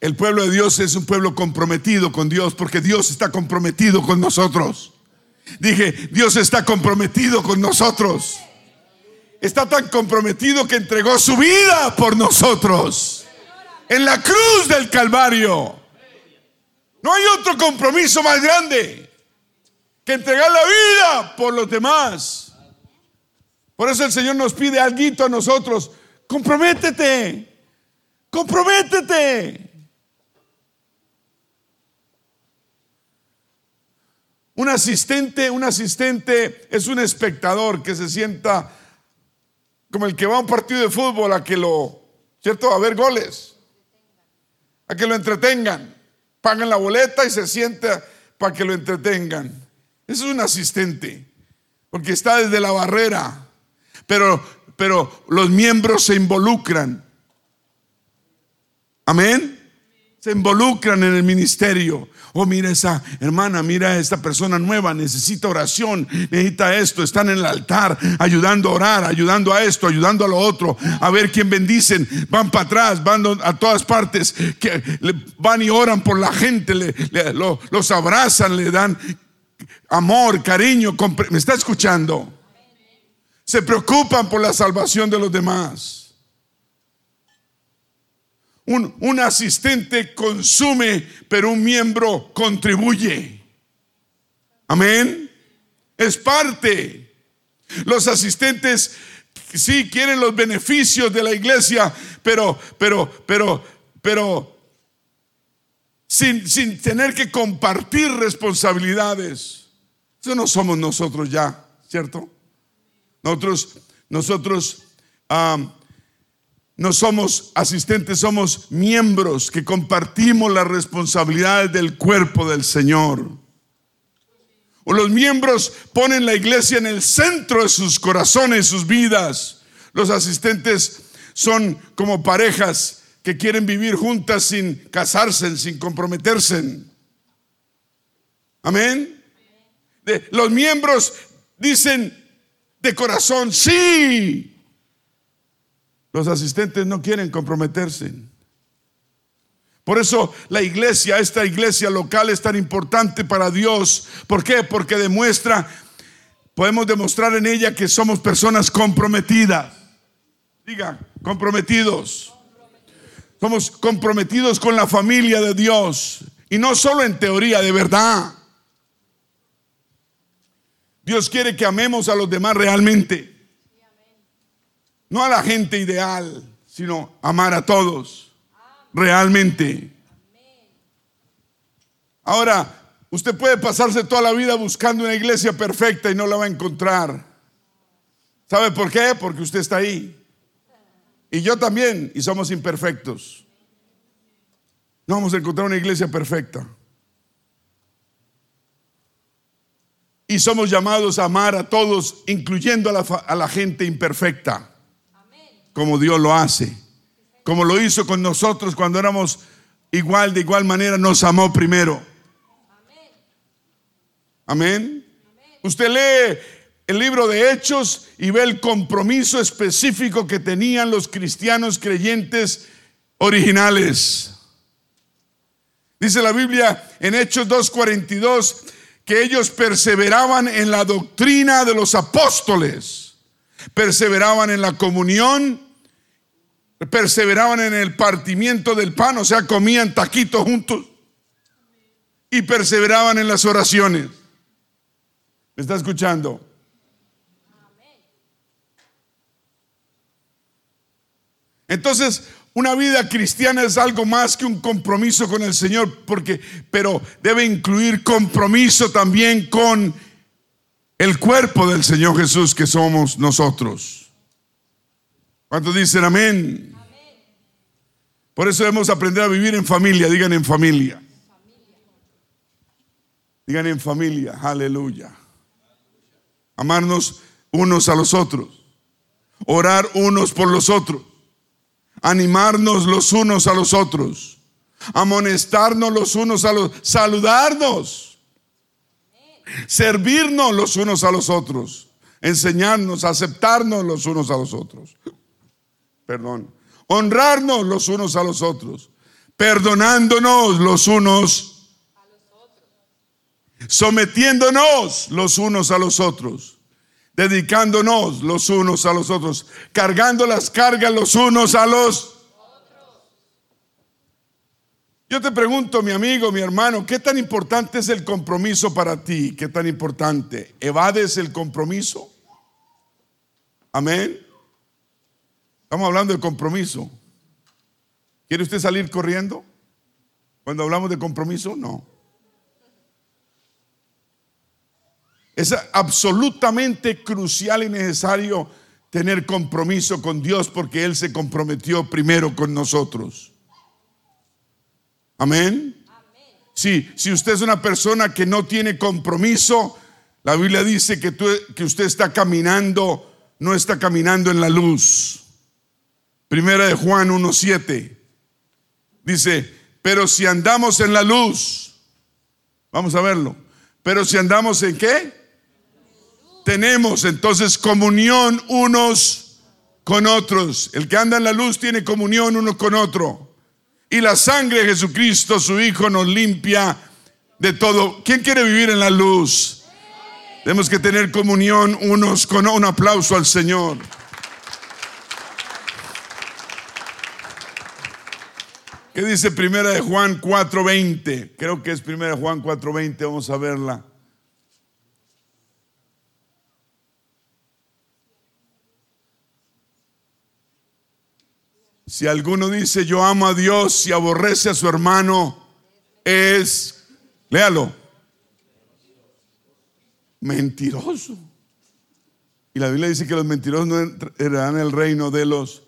El pueblo de Dios es un pueblo comprometido con Dios porque Dios está comprometido con nosotros. Dije, Dios está comprometido con nosotros está tan comprometido que entregó su vida por nosotros en la cruz del Calvario. No hay otro compromiso más grande que entregar la vida por los demás. Por eso el Señor nos pide algo a nosotros. Comprométete. Comprométete. Un asistente, un asistente es un espectador que se sienta como el que va a un partido de fútbol a que lo, ¿cierto? A ver goles, a que lo entretengan. Pagan la boleta y se sienta para que lo entretengan. Eso es un asistente, porque está desde la barrera, pero, pero los miembros se involucran. Amén se involucran en el ministerio. Oh, mira esa hermana, mira esta persona nueva, necesita oración, necesita esto, están en el altar ayudando a orar, ayudando a esto, ayudando a lo otro, a ver quién bendicen, van para atrás, van a todas partes, que van y oran por la gente, los abrazan, le dan amor, cariño, me está escuchando. Se preocupan por la salvación de los demás. Un, asistente consume, pero un miembro contribuye. Amén. Es parte. Los asistentes sí quieren los beneficios de la iglesia, pero, pero, pero, pero, sin, sin tener que compartir responsabilidades. Eso no somos nosotros ya, ¿cierto? Nosotros, nosotros no somos asistentes, somos miembros que compartimos las responsabilidades del cuerpo del Señor. O los miembros ponen la iglesia en el centro de sus corazones, sus vidas. Los asistentes son como parejas que quieren vivir juntas sin casarse, sin comprometerse. Amén. Los miembros dicen de corazón, sí. Los asistentes no quieren comprometerse. Por eso la iglesia, esta iglesia local es tan importante para Dios. ¿Por qué? Porque demuestra, podemos demostrar en ella que somos personas comprometidas. Diga, comprometidos. Somos comprometidos con la familia de Dios. Y no solo en teoría, de verdad. Dios quiere que amemos a los demás realmente. No a la gente ideal, sino amar a todos realmente. Ahora, usted puede pasarse toda la vida buscando una iglesia perfecta y no la va a encontrar. ¿Sabe por qué? Porque usted está ahí. Y yo también, y somos imperfectos. No vamos a encontrar una iglesia perfecta. Y somos llamados a amar a todos, incluyendo a la, gente imperfecta, como Dios lo hace. Como lo hizo con nosotros cuando éramos igual, de igual manera, nos amó primero. Amén. Usted lee el libro de Hechos y ve el compromiso específico que tenían los cristianos creyentes originales. Dice la Biblia en Hechos 2.42 que ellos perseveraban en la doctrina de los apóstoles, perseveraban en la comunión, perseveraban en el partimiento del pan, o sea, comían taquitos juntos y perseveraban en las oraciones. ¿Me está escuchando? Entonces, una vida cristiana es algo más que un compromiso con el Señor, porque, pero debe incluir compromiso también con el cuerpo del Señor Jesús que somos nosotros. ¿Cuántos dicen amén? Por eso debemos aprender a vivir en familia, digan en familia. Digan en familia, aleluya. Amarnos unos a los otros. Orar unos por los otros animarnos los unos a los otros, amonestarnos los unos a los, saludarnos, servirnos los unos a los otros, enseñarnos, aceptarnos los unos a los otros. Perdón. Honrarnos los unos a los otros, perdonándonos los unos a los otros, sometiéndonos los unos a los otros dedicándonos los unos a los otros, cargando las cargas los unos a los otros. Yo te pregunto, mi amigo, mi hermano, ¿qué tan importante es el compromiso para ti? ¿Qué tan importante? ¿Evades el compromiso? Amén. Estamos hablando de compromiso. ¿Quiere usted salir corriendo? Cuando hablamos de compromiso, no. Es absolutamente crucial y necesario tener compromiso con Dios porque Él se comprometió primero con nosotros. Amén. Sí, si usted es una persona que no tiene compromiso, la Biblia dice que, que usted está caminando, no está caminando en la luz. Primera de Juan 1.7 dice, pero si andamos en la luz, vamos a verlo, pero si andamos en qué? tenemos entonces comunión unos con otros. El que anda en la luz tiene comunión uno con otro. Y la sangre de Jesucristo, su Hijo, nos limpia de todo. ¿Quién quiere vivir en la luz? Tenemos que tener comunión unos con un aplauso al Señor. ¿Qué dice Primera de Juan 4:20? Creo que es Primera de Juan 4:20, vamos a verla. Si alguno dice yo amo a Dios y aborrece a su hermano, es, léalo, mentiroso. Y la Biblia dice que los mentirosos no en el reino de los...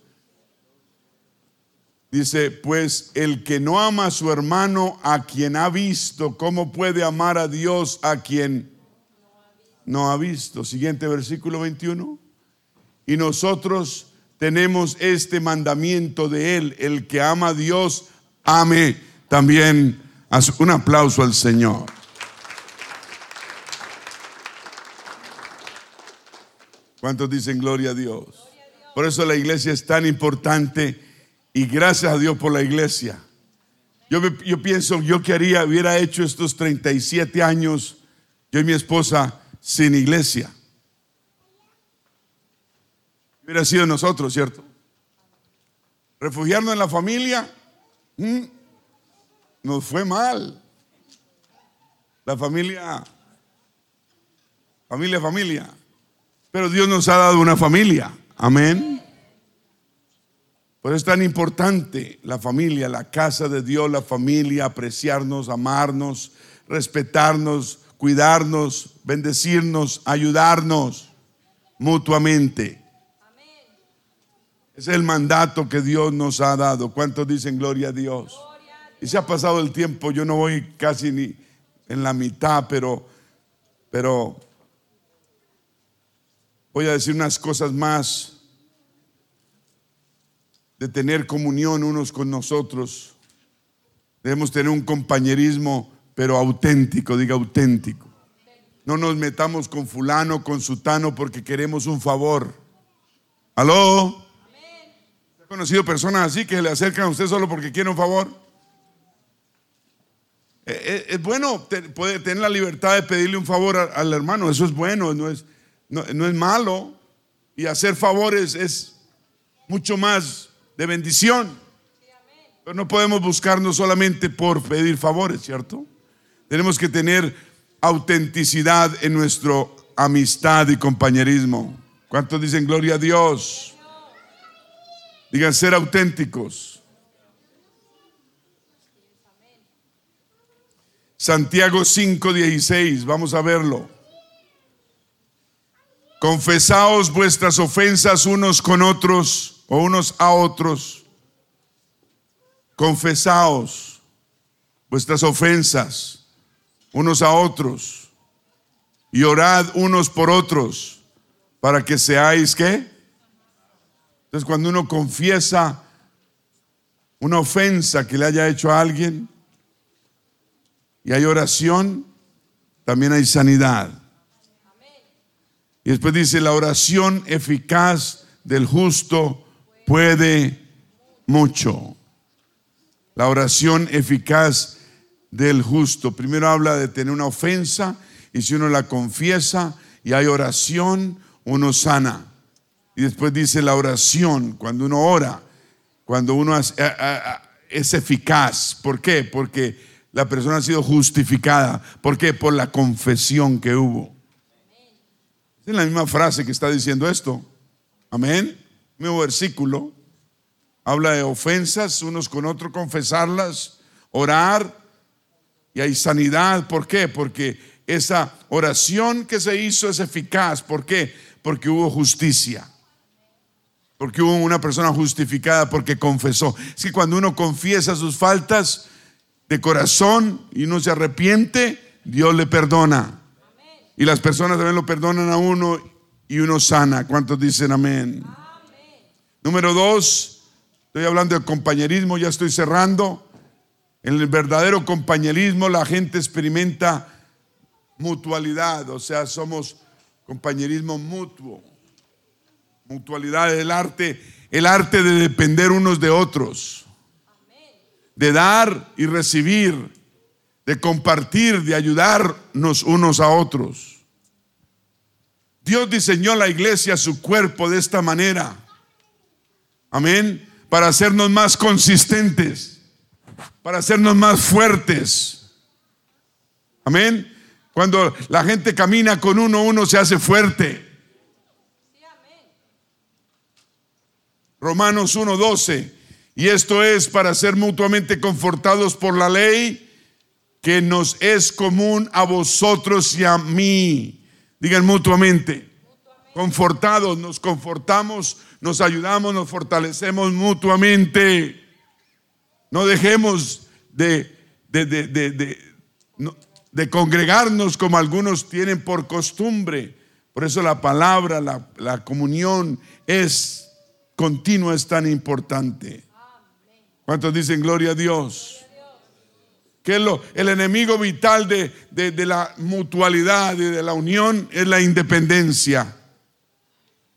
Dice, pues el que no ama a su hermano, a quien ha visto, ¿cómo puede amar a Dios a quien no ha visto? Siguiente versículo 21. Y nosotros tenemos este mandamiento de Él. El que ama a Dios, ame también. Un aplauso al Señor. ¿Cuántos dicen gloria a Dios? Por eso la iglesia es tan importante y gracias a Dios por la iglesia. Yo, yo pienso, yo que haría, hubiera hecho estos 37 años, yo y mi esposa, sin iglesia. Hubiera sido nosotros, ¿cierto? Refugiarnos en la familia, nos fue mal. La familia, familia, familia. Pero Dios nos ha dado una familia. Amén. Por eso es tan importante la familia, la casa de Dios, la familia, apreciarnos, amarnos, respetarnos, cuidarnos, bendecirnos, ayudarnos mutuamente. Es el mandato que Dios nos ha dado. ¿Cuántos dicen gloria a Dios? Y se ha pasado el tiempo, yo no voy casi ni en la mitad, pero, pero voy a decir unas cosas más de tener comunión unos con nosotros. Debemos tener un compañerismo, pero auténtico, diga auténtico. No nos metamos con fulano, con sutano, porque queremos un favor. ¿Aló? ¿Ha conocido personas así que le acercan a usted solo porque quiere un favor? Eh, eh, es bueno tener la libertad de pedirle un favor al hermano, eso es bueno, no es, no, es malo y hacer favores es mucho más de bendición. Pero no podemos buscarnos solamente por pedir favores, ¿cierto? Tenemos que tener autenticidad en nuestra amistad y compañerismo. ¿Cuántos dicen gloria a Dios? Digan ser auténticos. Santiago 5:16, vamos a verlo. Confesaos vuestras ofensas unos con otros o unos a otros. Confesaos vuestras ofensas unos a otros y orad unos por otros para que seáis qué. Entonces cuando uno confiesa una ofensa que le haya hecho a alguien y hay oración, también hay sanidad. Y después dice, la oración eficaz del justo puede mucho. La oración eficaz del justo. Primero habla de tener una ofensa y si uno la confiesa y hay oración, uno sana. Y después dice la oración, cuando uno ora, cuando uno es, eficaz. ¿Por qué? Porque la persona ha sido justificada. ¿Por qué? Por la confesión que hubo. Es la misma frase que está diciendo esto. Amén. Mismo versículo. Habla de ofensas unos con otros, confesarlas, orar y hay sanidad. ¿Por qué? Porque esa oración que se hizo es eficaz. ¿Por qué? Porque hubo justicia. Porque hubo una persona justificada porque confesó. Es que cuando uno confiesa sus faltas de corazón y no se arrepiente, Dios le perdona. Y las personas también lo perdonan a uno y uno sana. ¿Cuántos dicen amén? Número dos, estoy hablando de compañerismo, ya estoy cerrando. En el verdadero compañerismo la gente experimenta mutualidad, o sea, somos compañerismo mutuo. Mutualidad, el arte, el arte de depender unos de otros, de dar y recibir de compartir, de ayudarnos unos a otros. Dios diseñó la iglesia, su cuerpo, de esta manera. Amén. Para hacernos más consistentes, para hacernos más fuertes. Amén. Cuando la gente camina con uno, uno se hace fuerte. Romanos 1:12. Y esto es para ser mutuamente confortados por la ley que nos es común a vosotros y a mí. Digan mutuamente. Confortados, nos confortamos, nos ayudamos, nos fortalecemos mutuamente. No dejemos de, de, de, de, congregarnos como algunos tienen por costumbre. Por eso la palabra, la, la comunión es continua es tan importante. ¿Cuántos dicen gloria a Dios? Que lo, el enemigo vital de, de la mutualidad y de la unión es la independencia.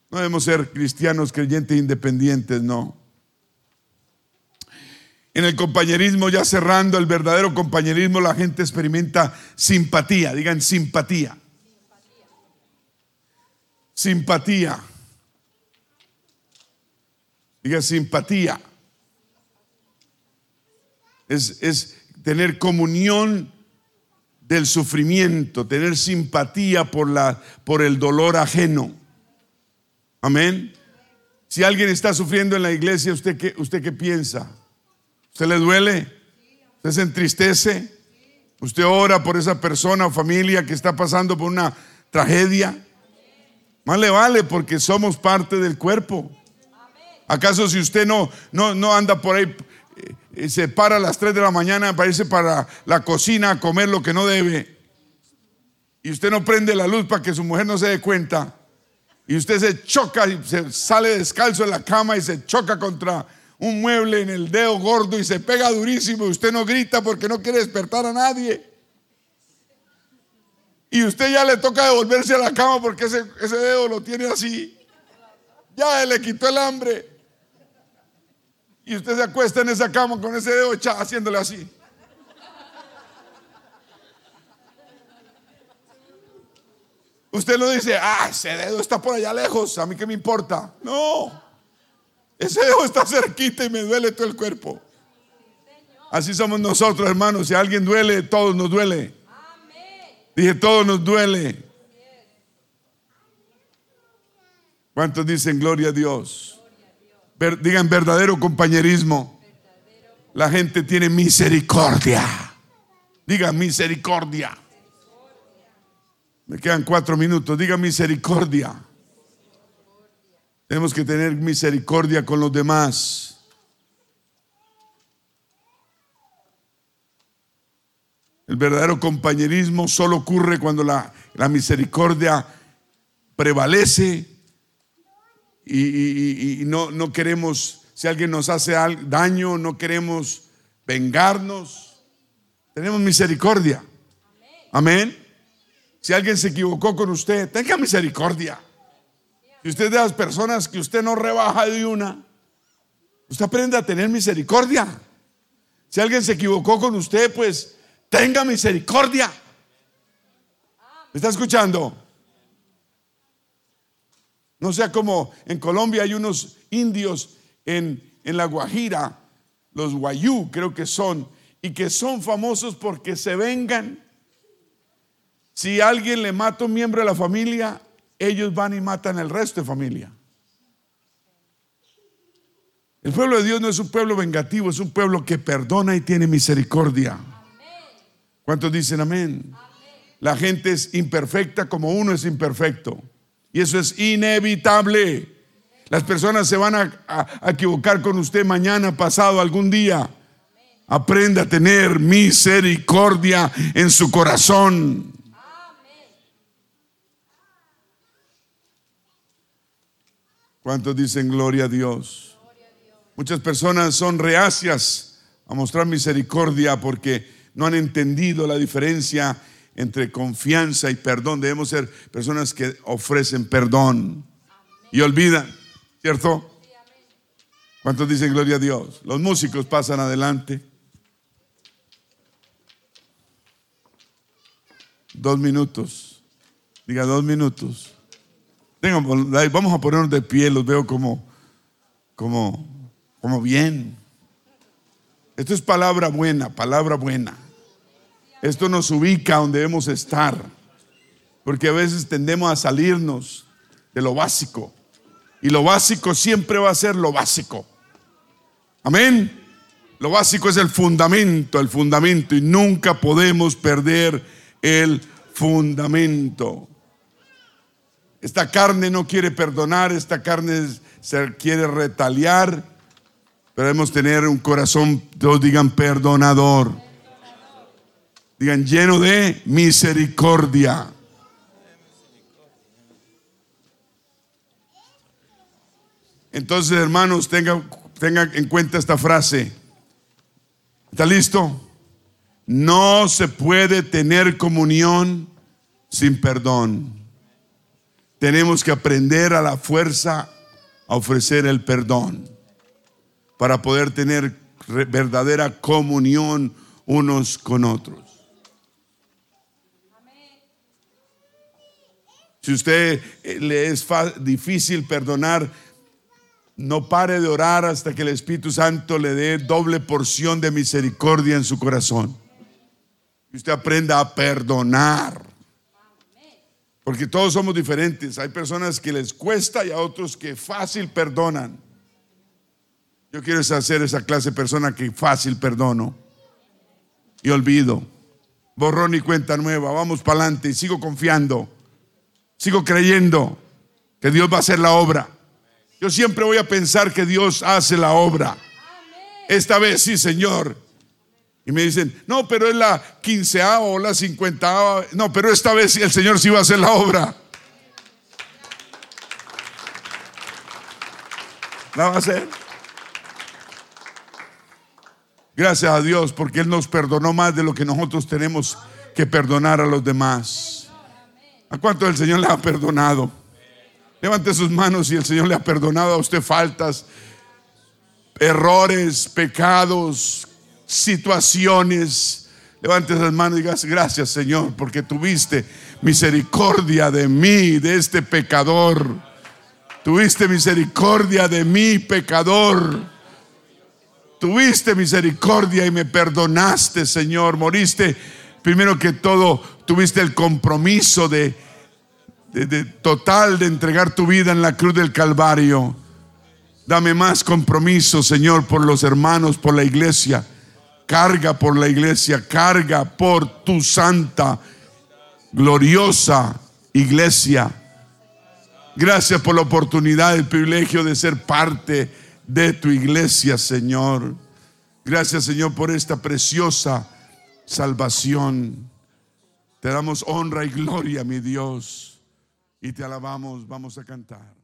No debemos ser cristianos creyentes independientes, no. En el compañerismo, ya cerrando, el verdadero compañerismo, la gente experimenta simpatía, digan simpatía. Simpatía. Diga simpatía. Es, es tener comunión del sufrimiento, tener simpatía por, la, por el dolor ajeno. Amén. Si alguien está sufriendo en la iglesia, ¿usted qué, usted qué piensa? ¿Usted le duele? ¿Usted se entristece? ¿Usted ora por esa persona o familia que está pasando por una tragedia? Más le vale porque somos parte del cuerpo. ¿Acaso si usted no, no, no anda por ahí, eh, se para a las 3 de la mañana para irse para la cocina a comer lo que no debe? Y usted no prende la luz para que su mujer no se dé cuenta. Y usted se choca y se sale descalzo en la cama y se choca contra un mueble en el dedo gordo y se pega durísimo y usted no grita porque no quiere despertar a nadie. Y usted ya le toca devolverse a la cama porque ese, ese dedo lo tiene así. Ya le quitó el hambre. Y usted se acuesta en esa cama con ese dedo echado haciéndole así. Usted no dice, ah, ese dedo está por allá lejos, a mí qué me importa. No. Ese dedo está cerquita y me duele todo el cuerpo. Así somos nosotros, hermanos. Si alguien duele, todos nos duele. Dije, todos nos duele. ¿Cuántos dicen gloria a Dios? Digan verdadero compañerismo. La gente tiene misericordia. Diga misericordia. Me quedan cuatro minutos. Diga misericordia. Tenemos que tener misericordia con los demás. El verdadero compañerismo solo ocurre cuando la, misericordia prevalece y, no, queremos, si alguien nos hace daño, no queremos vengarnos. Tenemos misericordia. Amén. Si alguien se equivocó con usted, tenga misericordia. Si usted es de las personas que usted no rebaja de una, usted aprende a tener misericordia. Si alguien se equivocó con usted, pues tenga misericordia. ¿Me está escuchando? No sea como en Colombia hay unos indios en, en la Guajira, los guayú creo que son, y que son famosos porque se vengan. Si alguien le mata un miembro de la familia, ellos van y matan el resto de familia. El pueblo de Dios no es un pueblo vengativo, es un pueblo que perdona y tiene misericordia. ¿Cuántos dicen amén? La gente es imperfecta como uno es imperfecto. Y eso es inevitable. Las personas se van a, equivocar con usted mañana, pasado, algún día. Aprenda a tener misericordia en su corazón. ¿Cuántos dicen gloria a Dios? Muchas personas son reacias a mostrar misericordia porque no han entendido la diferencia entre confianza y perdón. Debemos ser personas que ofrecen perdón y olvidan, ¿cierto? ¿Cuántos dicen gloria a Dios? Los músicos pasan adelante. Dos minutos. Diga dos minutos vamos a ponernos de pie, los veo como, como, como bien. Esto es palabra buena, palabra buena. Esto nos ubica donde debemos estar. Porque a veces tendemos a salirnos de lo básico. Y lo básico siempre va a ser lo básico. Amén. Lo básico es el fundamento, el fundamento. Y nunca podemos perder el fundamento. Esta carne no quiere perdonar, esta carne se quiere retaliar. Pero debemos tener un corazón, todos digan perdonador. Digan lleno de misericordia. Entonces, hermanos, tengan, tengan en cuenta esta frase. ¿Está listo? No se puede tener comunión sin perdón. Tenemos que aprender a la fuerza a ofrecer el perdón para poder tener verdadera comunión unos con otros. Si usted eh, le es difícil perdonar, no pare de orar hasta que el Espíritu Santo le dé doble porción de misericordia en su corazón. Y usted aprenda a perdonar. Porque todos somos diferentes. Hay personas que les cuesta y a otros que fácil perdonan. Yo quiero ser esa clase de persona que fácil perdono y olvido. Borrón y cuenta nueva. Vamos para adelante y sigo confiando. Sigo creyendo que Dios va a hacer la obra. Yo siempre voy a pensar que Dios hace la obra. Esta vez sí, Señor. Y me dicen, no, pero es la quinceava o la cincuentava. No, pero esta vez el Señor sí va a hacer la obra. ¿La va a hacer? Gracias a Dios porque Él nos perdonó más de lo que nosotros tenemos que perdonar a los demás. ¿A cuánto el Señor le ha perdonado? Levante sus manos y el Señor le ha perdonado a usted faltas, errores, pecados, situaciones. Levante esas manos y diga gracias Señor porque tuviste misericordia de mí, de este pecador. Tuviste misericordia de mí, pecador. Tuviste misericordia y me perdonaste, Señor. Moriste, primero que todo, tuviste el compromiso de, de, total de entregar tu vida en la cruz del Calvario. Dame más compromiso, Señor, por los hermanos, por la iglesia carga por la iglesia, carga por tu santa, gloriosa iglesia. Gracias por la oportunidad, el privilegio de ser parte de tu iglesia, Señor. Gracias, Señor, por esta preciosa salvación. Te damos honra y gloria, mi Dios, y te alabamos. Vamos a cantar.